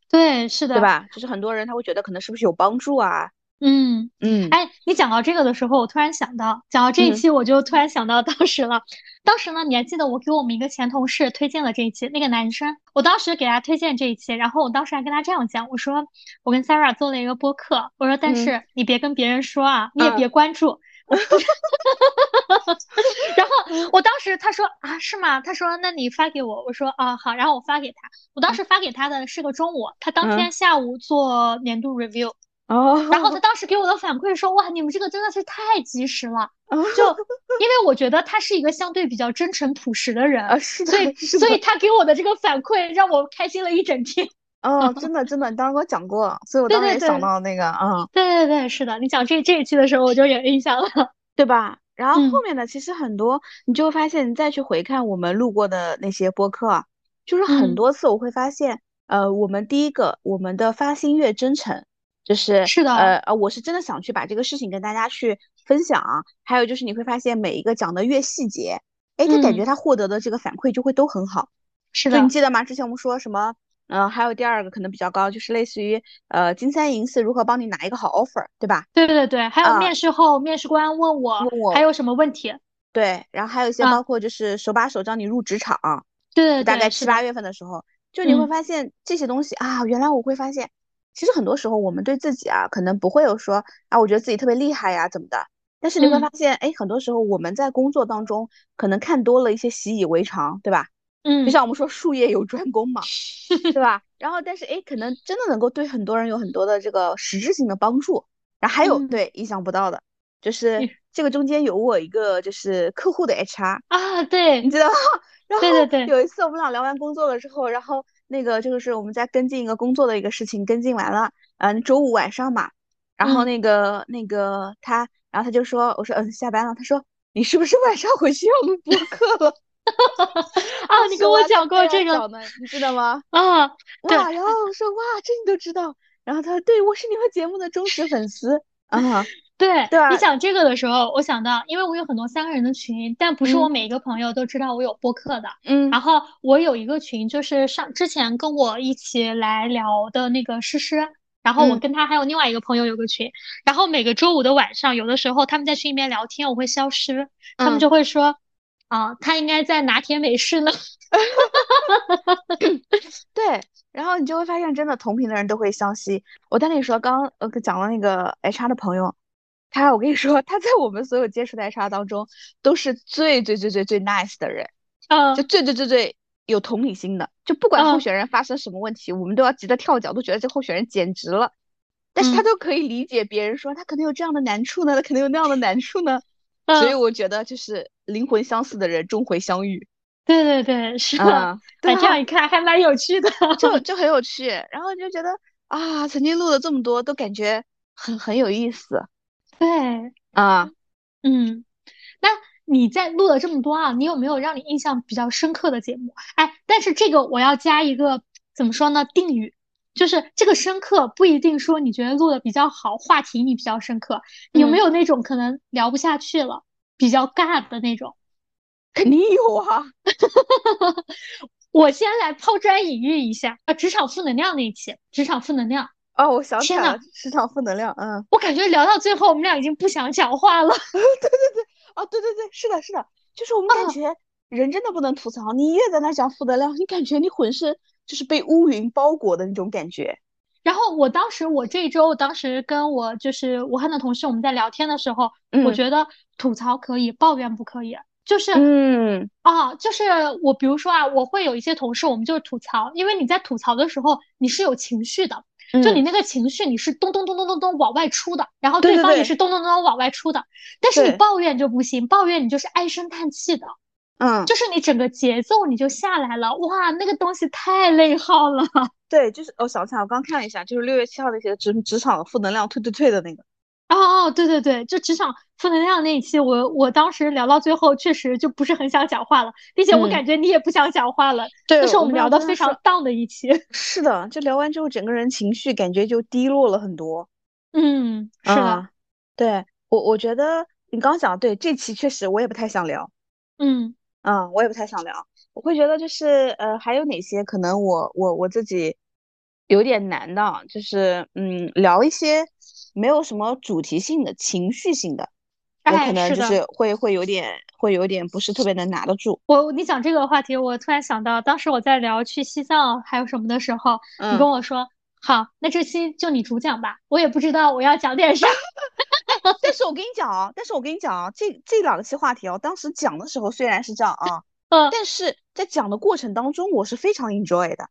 Speaker 2: 对，是的，
Speaker 1: 对吧？就是很多人他会觉得可能是不是有帮助啊？
Speaker 2: 嗯
Speaker 1: 嗯，
Speaker 2: 哎，你讲到这个的时候，我突然想到，讲到这一期，我就突然想到当时了。当时呢，你还记得我给我们一个前同事推荐了这一期，那个男生，我当时给他推荐这一期，然后我当时还跟他这样讲，我说我跟 Sarah 做了一个播客，我说但是你别跟别人说啊，你也别关注。[LAUGHS] 然后我当时他说啊是吗？他说那你发给我，我说啊好，然后我发给他，我当时发给他的是个中午，他当天下午做年度 review。
Speaker 1: 哦，
Speaker 2: 然后他当时给我的反馈说，哇，你们这个真的是太及时了，就因为我觉得他是一个相对比较真诚朴实的人，所以所以他给我的这个反馈让我开心了一整天。[LAUGHS]
Speaker 1: 哦，真的真的，你当时给我讲过，所以我当时也想到那个，嗯，
Speaker 2: 对对对，是的，你讲这这一期的时候我就有印象了，[LAUGHS]
Speaker 1: 对吧？然后后面的其实很多，你就会发现，你再去回看我们录过的那些播客，就是很多次我会发现，呃，我们第一个，我们的发心越真诚。就是
Speaker 2: 是的，
Speaker 1: 呃呃，我是真的想去把这个事情跟大家去分享。还有就是你会发现每一个讲的越细节，哎，他感觉他获得的这个反馈就会都很好。
Speaker 2: 是的，
Speaker 1: 你记得吗？之前我们说什么？嗯，还有第二个可能比较高，就是类似于呃金三银四如何帮你拿一个好 offer，对吧？
Speaker 2: 对对对，还有面试后面试官问我
Speaker 1: 问我
Speaker 2: 还有什么问题？
Speaker 1: 对，然后还有一些包括就是手把手教你入职场，
Speaker 2: 对，
Speaker 1: 大概七八月份的时候，就你会发现这些东西啊，原来我会发现。其实很多时候我们对自己啊，可能不会有说啊，我觉得自己特别厉害呀，怎么的？但是你会发现，哎，很多时候我们在工作当中可能看多了一些习以为常，对吧？
Speaker 2: 嗯，
Speaker 1: 就像我们说术业有专攻嘛，对吧？[LAUGHS] 然后但是哎，可能真的能够对很多人有很多的这个实质性的帮助。然后还有对意想不到的，就是 [LAUGHS] 这个中间有我一个就是客户的 HR
Speaker 2: 啊，对，
Speaker 1: 你知道吗？[LAUGHS]
Speaker 2: 对对对，
Speaker 1: 有一次我们俩聊完工作了之后，然后。那个就是我们在跟进一个工作的一个事情，跟进完了，嗯，周五晚上嘛，然后那个那个他，然后他就说，我说嗯，下班了，他说你是不是晚上回去要录播课了？[LAUGHS]
Speaker 2: 啊，你跟我讲过这个，
Speaker 1: 你知道吗？
Speaker 2: 啊，
Speaker 1: 哇，然后我说哇，这你都知道，然后他说对，我是你们节目的忠实粉丝啊。[LAUGHS]
Speaker 2: 对，
Speaker 1: 对
Speaker 2: 你讲这个的时候，我想到，因为我有很多三个人的群，但不是我每一个朋友都知道我有播客的。
Speaker 1: 嗯，
Speaker 2: 然后我有一个群，就是上之前跟我一起来聊的那个诗诗，然后我跟他还有另外一个朋友有个群，然后每个周五的晚上，有的时候他们在群里面聊天，我会消失，他们就会说，啊，他应该在拿铁美式呢。[LAUGHS]
Speaker 1: 对。然后你就会发现，真的同频的人都会相吸。我跟你说，刚呃讲了那个 HR 的朋友，他我跟你说，他在我们所有接触的 HR 当中，都是最最最最最 nice 的人，
Speaker 2: 嗯，
Speaker 1: 就最最最最有同理心的。就不管候选人发生什么问题，我们都要急得跳脚，都觉得这候选人简直了。但是他都可以理解别人说他可能有这样的难处呢，他可能有那样的难处呢。所以我觉得就是灵魂相似的人终会相遇。
Speaker 2: 对对对，是的，
Speaker 1: 对，
Speaker 2: 这样一看还蛮有趣的，
Speaker 1: 就就很有趣。然后就觉得啊，曾经录了这么多，都感觉很很有意思。
Speaker 2: 对，
Speaker 1: 啊，
Speaker 2: 嗯，那你在录了这么多啊，你有没有让你印象比较深刻的节目？哎，但是这个我要加一个怎么说呢？定语，就是这个深刻不一定说你觉得录的比较好，话题你比较深刻，有没有那种可能聊不下去了，比较尬的那种？
Speaker 1: 肯定有啊！[LAUGHS]
Speaker 2: 我先来抛砖引玉一下啊，职场负能量那一期，职场负能量
Speaker 1: 哦，我想起来了，职场负能量，嗯，
Speaker 2: 我感觉聊到最后，我们俩已经不想讲话了。[LAUGHS] 对
Speaker 1: 对对，哦，对对对，是的，是的，就是我们感觉人真的不能吐槽，你越在那讲负能量，你感觉你浑身就是被乌云包裹的那种感觉。
Speaker 2: 然后我当时，我这一周，当时跟我就是武汉的同事，我们在聊天的时候，我觉得吐槽可以，抱怨不可以。就是，
Speaker 1: 嗯，
Speaker 2: 啊，就是我，比如说啊，我会有一些同事，我们就是吐槽，因为你在吐槽的时候，你是有情绪的，就你那个情绪，你是咚咚咚咚咚咚往外出的，然后对方也是咚咚咚往外出的，但是你抱怨就不行，抱怨你就是唉声叹气的，
Speaker 1: 嗯，
Speaker 2: 就是你整个节奏你就下来了，哇，那个东西太内耗了。
Speaker 1: 对，就是我想起来，我刚看了一下，就是六月七号那些职职场负能量退退退的那个。
Speaker 2: 哦哦，对对对，就职场负能量那一期，我我当时聊到最后，确实就不是很想讲话了，并且我感觉你也不想讲话了。
Speaker 1: 对，
Speaker 2: 是我们聊的非常荡的一期。
Speaker 1: 是的，就聊完之后，整个人情绪感觉就低落了很多。
Speaker 2: 嗯，是的。
Speaker 1: 对我，我觉得你刚讲对这期确实我也不太想聊。
Speaker 2: 嗯
Speaker 1: 嗯，我也不太想聊。我会觉得就是呃，还有哪些可能我我我自己有点难的，就是嗯，聊一些。没有什么主题性的情绪性的，我可能就是会会有点会有点不是特别能拿得住。
Speaker 2: 我你讲这个话题，我突然想到，当时我在聊去西藏还有什么的时候，你跟我说好，那这期就你主讲吧。我也不知道我要讲点啥，[LAUGHS]
Speaker 1: 但是我跟你讲啊，但是我跟你讲啊，这这两期话题哦，当时讲的时候虽然是这样啊，
Speaker 2: 嗯，
Speaker 1: 但是在讲的过程当中，我是非常 enjoy 的。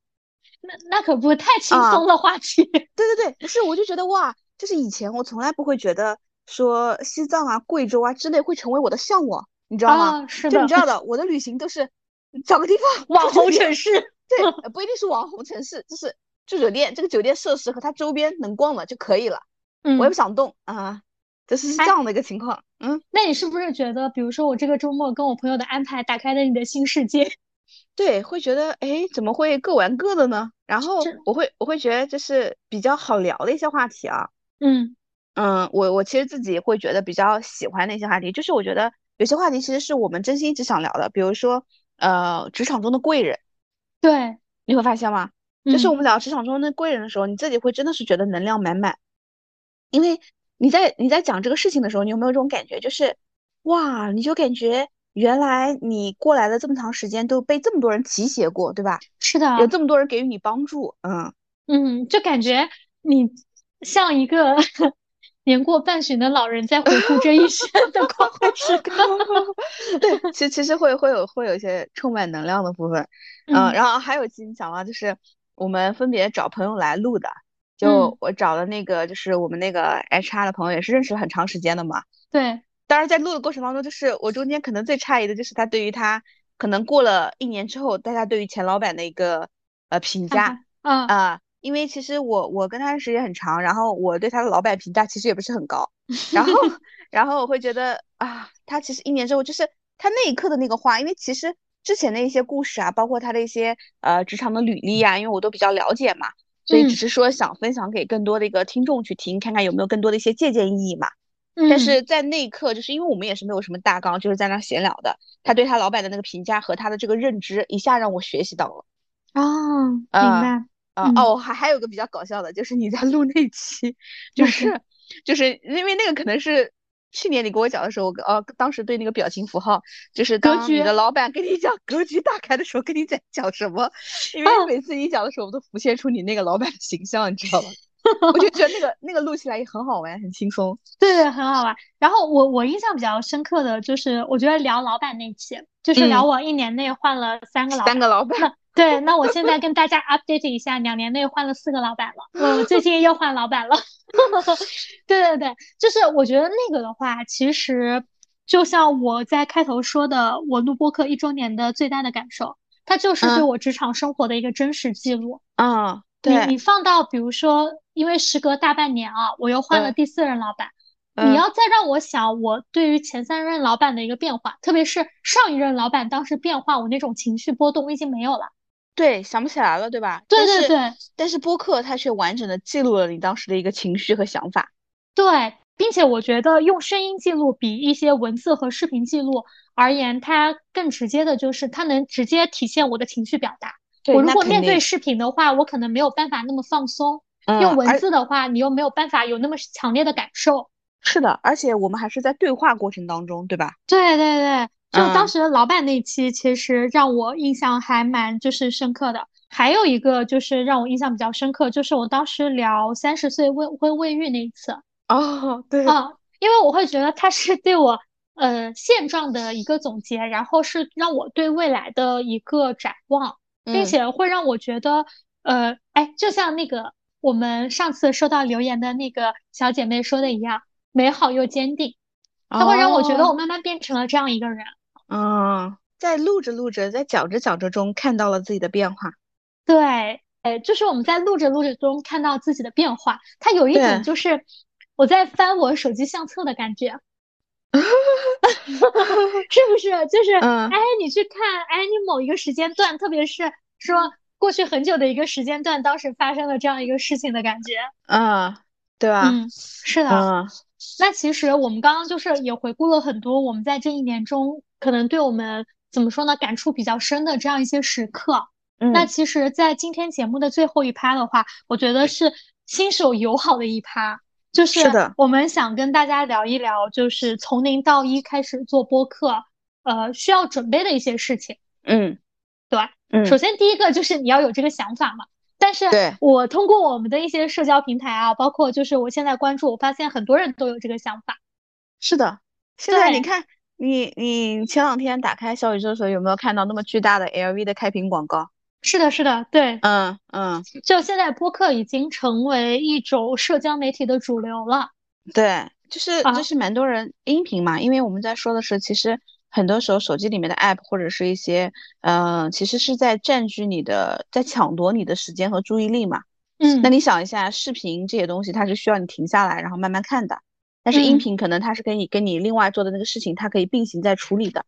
Speaker 2: 那那可不太轻松的话题。[LAUGHS] 对
Speaker 1: 对对，不是，我就觉得哇。就是以前我从来不会觉得说西藏啊、贵州啊之类会成为我的向往，你知道吗？
Speaker 2: 是
Speaker 1: 的，就你知道的，我的旅行都是找个地方
Speaker 2: 网红城市，
Speaker 1: 对，[LAUGHS] 不一定是网红城市，就是住酒店，这个酒店设施和它周边能逛了就可以了。
Speaker 2: 嗯，
Speaker 1: 我也不想动啊，就是是这样的一个情况。嗯，
Speaker 2: 那你是不是觉得，比如说我这个周末跟我朋友的安排打开了你的新世界？[LAUGHS]
Speaker 1: 对，会觉得哎，怎么会各玩各的呢？然后我会我会觉得就是比较好聊的一些话题啊。
Speaker 2: 嗯
Speaker 1: 嗯，我我其实自己会觉得比较喜欢的一些话题，就是我觉得有些话题其实是我们真心一直想聊的，比如说呃职场中的贵人，
Speaker 2: 对，
Speaker 1: 你会发现吗？就是我们聊职场中的贵人的时候，你自己会真的是觉得能量满满，因为你在你在讲这个事情的时候，你有没有这种感觉？就是哇，你就感觉原来你过来了这么长时间都被这么多人提携过，对吧？
Speaker 2: 是的，
Speaker 1: 有这么多人给予你帮助，
Speaker 2: 嗯嗯，就感觉你。像一个 [LAUGHS] 年过半旬的老人在回顾这一生的 [LAUGHS] 光辉时刻。[LAUGHS]
Speaker 1: 对，其其实会会有会有一些充满能量的部分，嗯，然后还有其实讲了，就是我们分别找朋友来录的，就我找的那个就是我们那个 HR 的朋友，也是认识了很长时间的嘛。
Speaker 2: 对，
Speaker 1: 当然在录的过程当中，就是我中间可能最诧异的就是他对于他可能过了一年之后，大家对于前老板的一个呃评价，
Speaker 2: 嗯
Speaker 1: 啊。因为其实我我跟他的时间很长，然后我对他的老板评价其实也不是很高，[LAUGHS] 然后然后我会觉得啊，他其实一年之后就是他那一刻的那个话，因为其实之前的一些故事啊，包括他的一些呃职场的履历啊，因为我都比较了解嘛，所以只是说想分享给更多的一个听众去听，看看有没有更多的一些借鉴意义嘛。但是在那一刻，就是因为我们也是没有什么大纲，就是在那闲聊的，他对他老板的那个评价和他的这个认知，一下让我学习到了。
Speaker 2: 哦，明白。
Speaker 1: 啊哦，还还有个比较搞笑的，就是你在录那期，[LAUGHS] 就是 [LAUGHS] 就是因为那个可能是去年你给我讲的时候，我呃，当时对那个表情符号，就是当你的老板跟你讲格局打开的时候，跟你在讲什么？[LAUGHS] 因为每次你讲的时候，我都浮现出你那个老板的形象，你知道吗？我就觉得那个那个录起来也很好玩，很轻松。
Speaker 2: 对对，很好玩。然后我我印象比较深刻的就是，我觉得聊老板那期，就是聊我一年内换了三个老板
Speaker 1: 三个老板。
Speaker 2: 对，那我现在跟大家 update 一下，两年内换了四个老板了。我最近又换老板了。[LAUGHS] 对对对，就是我觉得那个的话，其实就像我在开头说的，我录播客一周年的最大的感受，它就是对我职场生活的一个真实记录。
Speaker 1: 嗯，对。
Speaker 2: 你你放到比如说，因为时隔大半年啊，我又换了第四任老板，你要再让我想我对于前三任老板的一个变化，特别是上一任老板当时变化，我那种情绪波动我已经没有了。
Speaker 1: 对，想不起来了，对吧？
Speaker 2: 对对对。
Speaker 1: 但是播客它却完整的记录了你当时的一个情绪和想法。
Speaker 2: 对，并且我觉得用声音记录比一些文字和视频记录而言，它更直接的就是它能直接体现我的情绪表达。我如果面对视频的话，我可能没有办法那么放松；用文字的话，你又没有办法有那么强烈的感受。
Speaker 1: 是的，而且我们还是在对话过程当中，对吧？
Speaker 2: 对对对。就当时老板那期，其实让我印象还蛮就是深刻的。还有一个就是让我印象比较深刻，就是我当时聊三十岁未婚未育那一次。
Speaker 1: 哦，对
Speaker 2: 啊，因为我会觉得他是对我呃现状的一个总结，然后是让我对未来的一个展望，并且会让我觉得呃，哎，就像那个我们上次收到留言的那个小姐妹说的一样，美好又坚定。它会让我觉得我慢慢变成了这样一个人。
Speaker 1: 嗯，在录着录着，在讲着讲着中看到了自己的变化。
Speaker 2: 对，哎，就是我们在录着录着中看到自己的变化。它有一种就是我在翻我手机相册的感觉，[LAUGHS] 是不是？就是哎，你去看，哎，你某一个时间段，特别是说过去很久的一个时间段，当时发生了这样一个事情的感觉。
Speaker 1: 嗯，对吧？
Speaker 2: 嗯，是的。嗯，那其实我们刚刚就是也回顾了很多我们在这一年中。可能对我们怎么说呢？感触比较深的这样一些时刻。
Speaker 1: 嗯，
Speaker 2: 那其实，在今天节目的最后一趴的话，我觉得是新手友好的一趴，就是我们想跟大家聊一聊，就是从零到一开始做播客，呃，需要准备的一些事情。
Speaker 1: 嗯，
Speaker 2: 对，
Speaker 1: 嗯，
Speaker 2: 首先第一个就是你要有这个想法嘛。但是我通过我们的一些社交平台啊，包括就是我现在关注，我发现很多人都有这个想法。
Speaker 1: 是的，现在你看。你你前两天打开小宇宙的时候，有没有看到那么巨大的 LV 的开屏广告？
Speaker 2: 是的，是的，对，
Speaker 1: 嗯嗯，
Speaker 2: 就现在播客已经成为一种社交媒体的主流了。
Speaker 1: 对，就是就是蛮多人音频嘛，因为我们在说的是，其实很多时候手机里面的 app 或者是一些，嗯，其实是在占据你的，在抢夺你的时间和注意力嘛。
Speaker 2: 嗯，
Speaker 1: 那你想一下，视频这些东西，它是需要你停下来，然后慢慢看的。但是音频可能它是跟你跟你另外做的那个事情，它可以并行在处理的。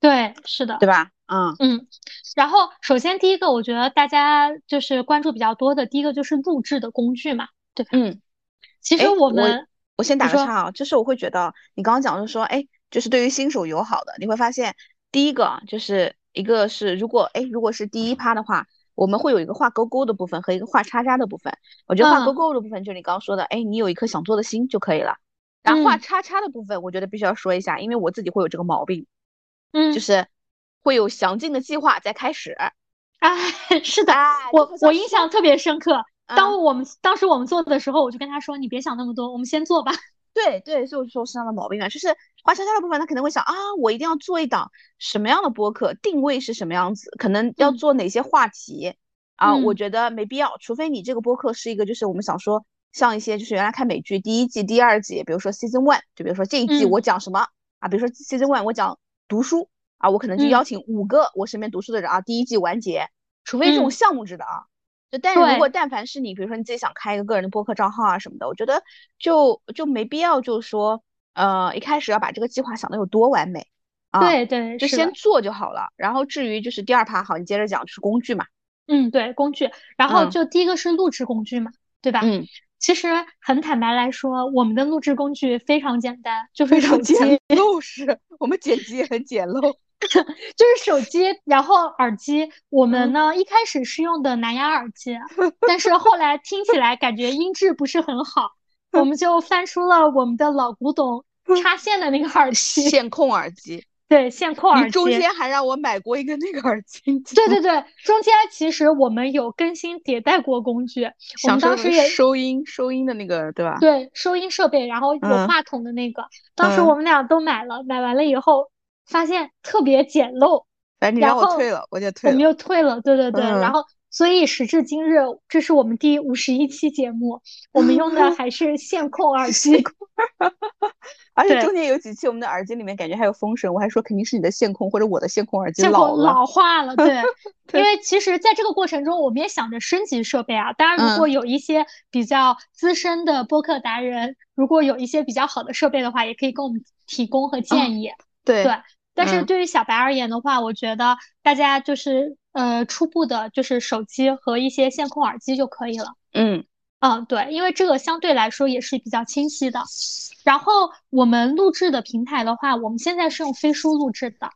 Speaker 2: 对，是的，
Speaker 1: 对吧？嗯
Speaker 2: 嗯。然后首先第一个，我觉得大家就是关注比较多的，第一个就是录制的工具嘛，对吧？
Speaker 1: 嗯。
Speaker 2: 其实我们，
Speaker 1: 我先打个岔啊，就是我会觉得你刚刚讲就是说，哎，就是对于新手友好的，你会发现第一个就是一个是如果哎如果是第一趴的话，我们会有一个画勾勾的部分和一个画叉叉的部分。我觉得画勾勾的部分就是你刚刚说的，哎，你有一颗想做的心就可以了。然后画叉叉的部分，我觉得必须要说一下，因为我自己会有这个毛病，
Speaker 2: 嗯，
Speaker 1: 就是会有详尽的计划在开始。
Speaker 2: 哎，是的，我我印象特别深刻。当我们当时我们做的时候，我就跟他说：“你别想那么多，我们先做吧。[LAUGHS] ”
Speaker 1: 对对，所以我就说身上的毛病啊，就是画叉叉的部分，他可能会想啊，我一定要做一档什么样的播客，定位是什么样子，可能要做哪些话题啊？我觉得没必要，除非你这个播客是一个，就是我们想说。像一些就是原来看美剧第一季、第二季，比如说 season one，就比如说这一季我讲什么啊？比如说 season one 我讲读书啊，我可能就邀请五个我身边读书的人啊，第一季完结。除非这种项目制的啊，就但是如果但凡是你，比如说你自己想开一个个人的播客账号啊什么的，我觉得就就没必要，就是说呃一开始要把这个计划想的有多完美啊，
Speaker 2: 对对，
Speaker 1: 就先做就好了。然后至于就是第二趴，好，你接着讲就是工具嘛。
Speaker 2: 嗯，对，工具。然后就第一个是录制工具嘛，对吧？
Speaker 1: 嗯。
Speaker 2: 其实很坦白来说，我们的录制工具非常简单，就是手机。[LAUGHS]
Speaker 1: 陋室，我们剪辑也很简陋，[LAUGHS]
Speaker 2: 就是手机，然后耳机。我们呢一开始是用的蓝牙耳机，但是后来听起来感觉音质不是很好，我们就翻出了我们的老古董插线的那个耳机，
Speaker 1: 线控耳机。
Speaker 2: 对线控耳机，
Speaker 1: 中间还让我买过一个那个耳机。
Speaker 2: 对对对，中间其实我们有更新迭代过工具，我们当时也
Speaker 1: 收音收音的那个，对吧？
Speaker 2: 对，收音设备，然后有话筒的那个，当时我们俩都买了，买完了以后发现特别简陋，
Speaker 1: 反正你让我退了，我就退了。
Speaker 2: 我们又退了，对对对，然后所以时至今日，这是我们第五十一期节目，我们用的还是线控耳 [LAUGHS] 机。[LAUGHS]
Speaker 1: 而且中间有几期，我们的耳机里面感觉还有风声，我还说肯定是你的线控或者我的线控耳机
Speaker 2: 老
Speaker 1: 老
Speaker 2: 化了。[LAUGHS] 对，因为其实在这个过程中，我们也想着升级设备啊。当然，如果有一些比较资深的播客达人，如果有一些比较好的设备的话，也可以给我们提供和建议。
Speaker 1: 对
Speaker 2: 对，但是对于小白而言的话，我觉得大家就是呃初步的，就是手机和一些线控耳机就可以了。
Speaker 1: 嗯。
Speaker 2: 嗯，对，因为这个相对来说也是比较清晰的。然后我们录制的平台的话，我们现在是用飞书录制的。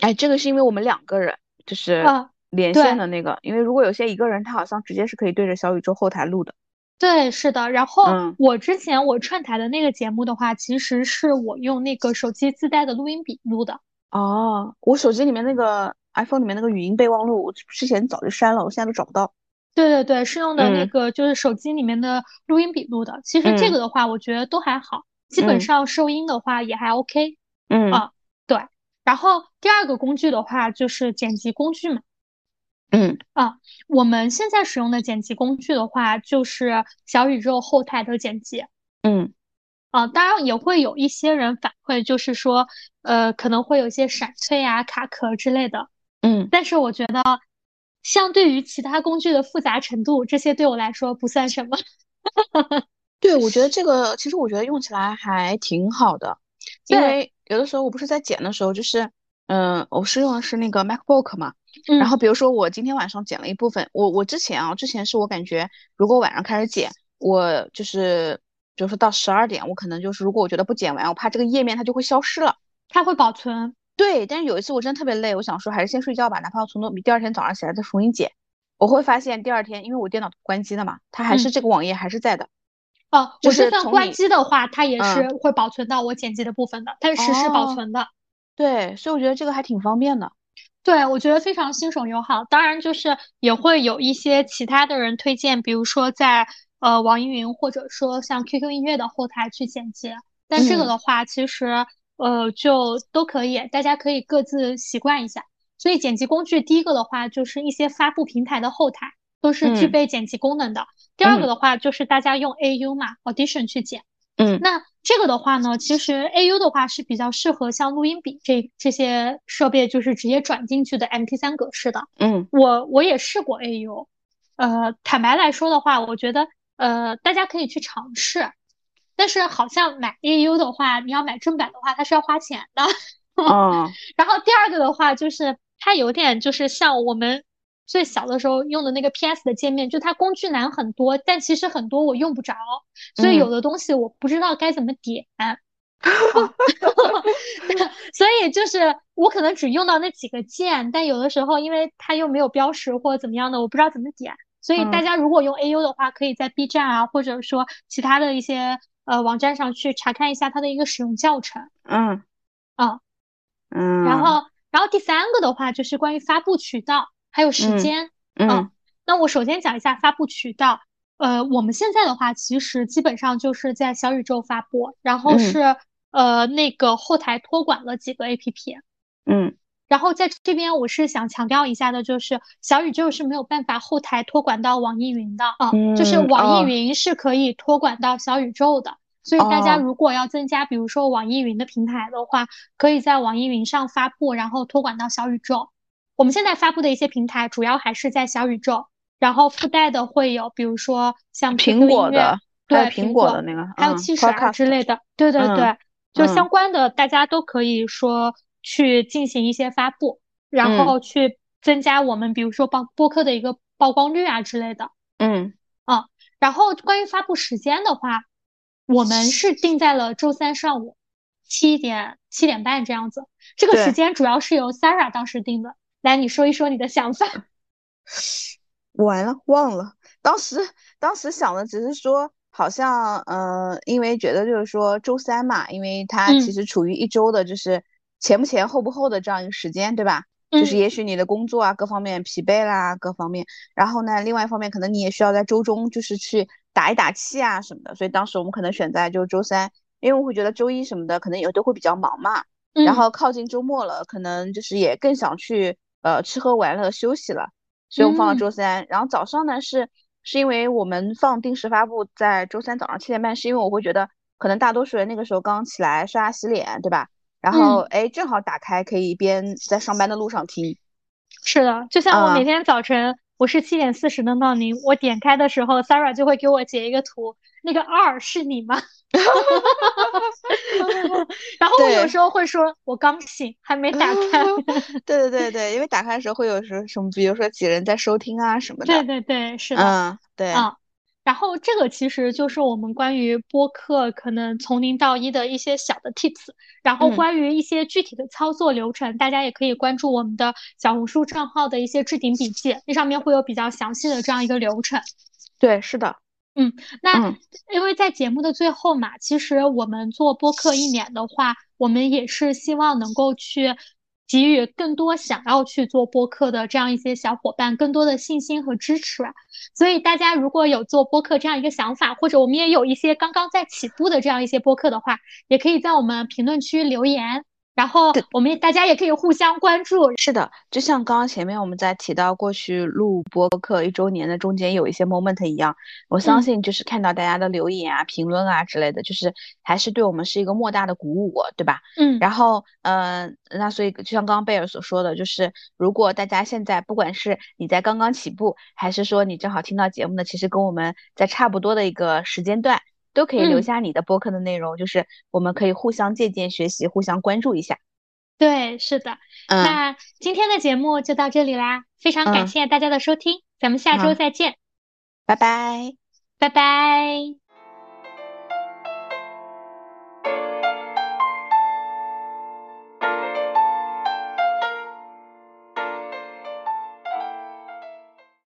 Speaker 1: 哎，这个是因为我们两个人就是连线的那个，因为如果有些一个人，他好像直接是可以对着小宇宙后台录的。
Speaker 2: 对，是的。然后我之前我串台的那个节目的话，其实是我用那个手机自带的录音笔录的。
Speaker 1: 哦，我手机里面那个 iPhone 里面那个语音备忘录，我之前早就删了，我现在都找不到。
Speaker 2: 对对对，是用的那个就是手机里面的录音笔录的。其实这个的话，我觉得都还好，基本上收音的话也还 OK。
Speaker 1: 嗯
Speaker 2: 啊，对。然后第二个工具的话就是剪辑工具嘛。
Speaker 1: 嗯
Speaker 2: 啊，我们现在使用的剪辑工具的话就是小宇宙后台的剪辑。
Speaker 1: 嗯
Speaker 2: 啊，当然也会有一些人反馈，就是说呃可能会有一些闪退啊、卡壳之类的。
Speaker 1: 嗯，
Speaker 2: 但是我觉得。相对于其他工具的复杂程度，这些对我来说不算什么。[LAUGHS]
Speaker 1: 对，我觉得这个其实我觉得用起来还挺好的，因为有的时候我不是在剪的时候，就是嗯，我是用的是那个 MacBook 嘛，然后比如说我今天晚上剪了一部分，我我之前啊，之前是我感觉如果晚上开始剪，我就是比如说到十二点，我可能就是如果我觉得不剪完，我怕这个页面它就会消失了，
Speaker 2: 它会保存。
Speaker 1: 对，但是有一次我真的特别累，我想说还是先睡觉吧，哪怕我从头第二天早上起来再重新剪，我会发现第二天，因为我电脑关机了嘛，它还是这个网页还是在的。
Speaker 2: 哦，
Speaker 1: 我
Speaker 2: 就算关机的话，它也是会保存到我剪辑的部分的，它是实时保存的。
Speaker 1: 对，所以我觉得这个还挺方便的。
Speaker 2: 对，我觉得非常新手友好。当然，就是也会有一些其他的人推荐，比如说在呃网易云或者说像 QQ 音乐的后台去剪辑，但这个的话其实。呃，就都可以，大家可以各自习惯一下。所以剪辑工具，第一个的话就是一些发布平台的后台都是具备剪辑功能的。第二个的话就是大家用 AU 嘛，Audition 去剪。
Speaker 1: 嗯，
Speaker 2: 那这个的话呢，其实 AU 的话是比较适合像录音笔这这些设备，就是直接转进去的 MP3 格式的。
Speaker 1: 嗯，
Speaker 2: 我我也试过 AU，呃，坦白来说的话，我觉得呃大家可以去尝试。但是好像买 AU 的话，你要买正版的话，它是要花钱的。
Speaker 1: 嗯。[LAUGHS]
Speaker 2: 然后第二个的话，就是它有点就是像我们最小的时候用的那个 PS 的界面，就它工具栏很多，但其实很多我用不着，所以有的东西我不知道该怎么点。[LAUGHS] [LAUGHS] 所以就是我可能只用到那几个键，但有的时候因为它又没有标识或者怎么样的，我不知道怎么点。所以大家如果用 AU 的话，可以在 B 站啊，或者说其他的一些。呃，网站上去查看一下它的一个使用教程。
Speaker 1: 嗯，
Speaker 2: 啊，
Speaker 1: 嗯，
Speaker 2: 然后，然后第三个的话就是关于发布渠道还有时间。
Speaker 1: 嗯，
Speaker 2: 那我首先讲一下发布渠道。呃，我们现在的话，其实基本上就是在小宇宙发布，然后是呃那个后台托管了几个 APP。
Speaker 1: 嗯。
Speaker 2: 然后在这边，我是想强调一下的，就是小宇宙是没有办法后台托管到网易云的啊，就是网易云是可以托管到小宇宙的。所以大家如果要增加，比如说网易云的平台的话，可以在网易云上发布，然后托管到小宇宙。我们现在发布的一些平台，主要还是在小宇宙，然后附带的会有，比如说像
Speaker 1: 苹果的，
Speaker 2: 对
Speaker 1: 苹
Speaker 2: 果
Speaker 1: 的那个，
Speaker 2: 还有汽水之类的，对对对，就相关的，大家都可以说。去进行一些发布，然后去增加我们比如说播播客的一个曝光率啊之类的。
Speaker 1: 嗯
Speaker 2: 啊，然后关于发布时间的话，我们是定在了周三上午七点七点半这样子。这个时间主要是由 Sarah 当时定的。来，你说一说你的想法。[LAUGHS]
Speaker 1: 完了，忘了。当时当时想的只是说，好像嗯，因为觉得就是说周三嘛，因为它其实处于一周的，就是。前不前后不后的这样一个时间，对吧？就是也许你的工作啊各方面疲惫啦，各方面，然后呢，另外一方面可能你也需要在周中就是去打一打气啊什么的，所以当时我们可能选在就周三，因为我会觉得周一什么的可能也都会比较忙嘛，然后靠近周末了，可能就是也更想去呃吃喝玩乐休息了，所以我们放到周三。然后早上呢是是因为我们放定时发布在周三早上七点半，是因为我会觉得可能大多数人那个时候刚起来刷牙洗脸，对吧？然后哎，正好打开可以一边在上班的路上听。
Speaker 2: 是的，就像我每天早晨。我是七点四十的闹铃，我点开的时候，Sarah 就会给我截一个图，那个二是你吗？[LAUGHS] 然后我有时候会说，我刚醒，还没打开。[LAUGHS] [LAUGHS]
Speaker 1: 对对对对，因为打开的时候会有时什么，比如说几人在收听啊什么的。
Speaker 2: 对对对，是的。
Speaker 1: 嗯，对。
Speaker 2: 嗯。然后这个其实就是我们关于播客可能从零到一的一些小的 tips，然后关于一些具体的操作流程，大家也可以关注我们的小红书账号的一些置顶笔记，那上面会有比较详细的这样一个流程。
Speaker 1: 对，是的，
Speaker 2: 嗯，那因为在节目的最后嘛，其实我们做播客一年的话，我们也是希望能够去。给予更多想要去做播客的这样一些小伙伴更多的信心和支持，所以大家如果有做播客这样一个想法，或者我们也有一些刚刚在起步的这样一些播客的话，也可以在我们评论区留言。然后我们大家也可以互相关注。
Speaker 1: 是的，就像刚刚前面我们在提到过去录播客一周年的中间有一些 moment 一样，我相信就是看到大家的留言啊、评论啊之类的，就是还是对我们是一个莫大的鼓舞，对吧？
Speaker 2: 嗯。
Speaker 1: 然后，嗯，那所以就像刚刚贝尔所说的，就是如果大家现在不管是你在刚刚起步，还是说你正好听到节目的，其实跟我们在差不多的一个时间段。都可以留下你的播客的内容，就是我们可以互相借鉴学习，互相关注一下。
Speaker 2: 对，是的。那今天的节目就到这里啦，非常感谢大家的收听，咱们下周再见，
Speaker 1: 拜拜，
Speaker 2: 拜拜。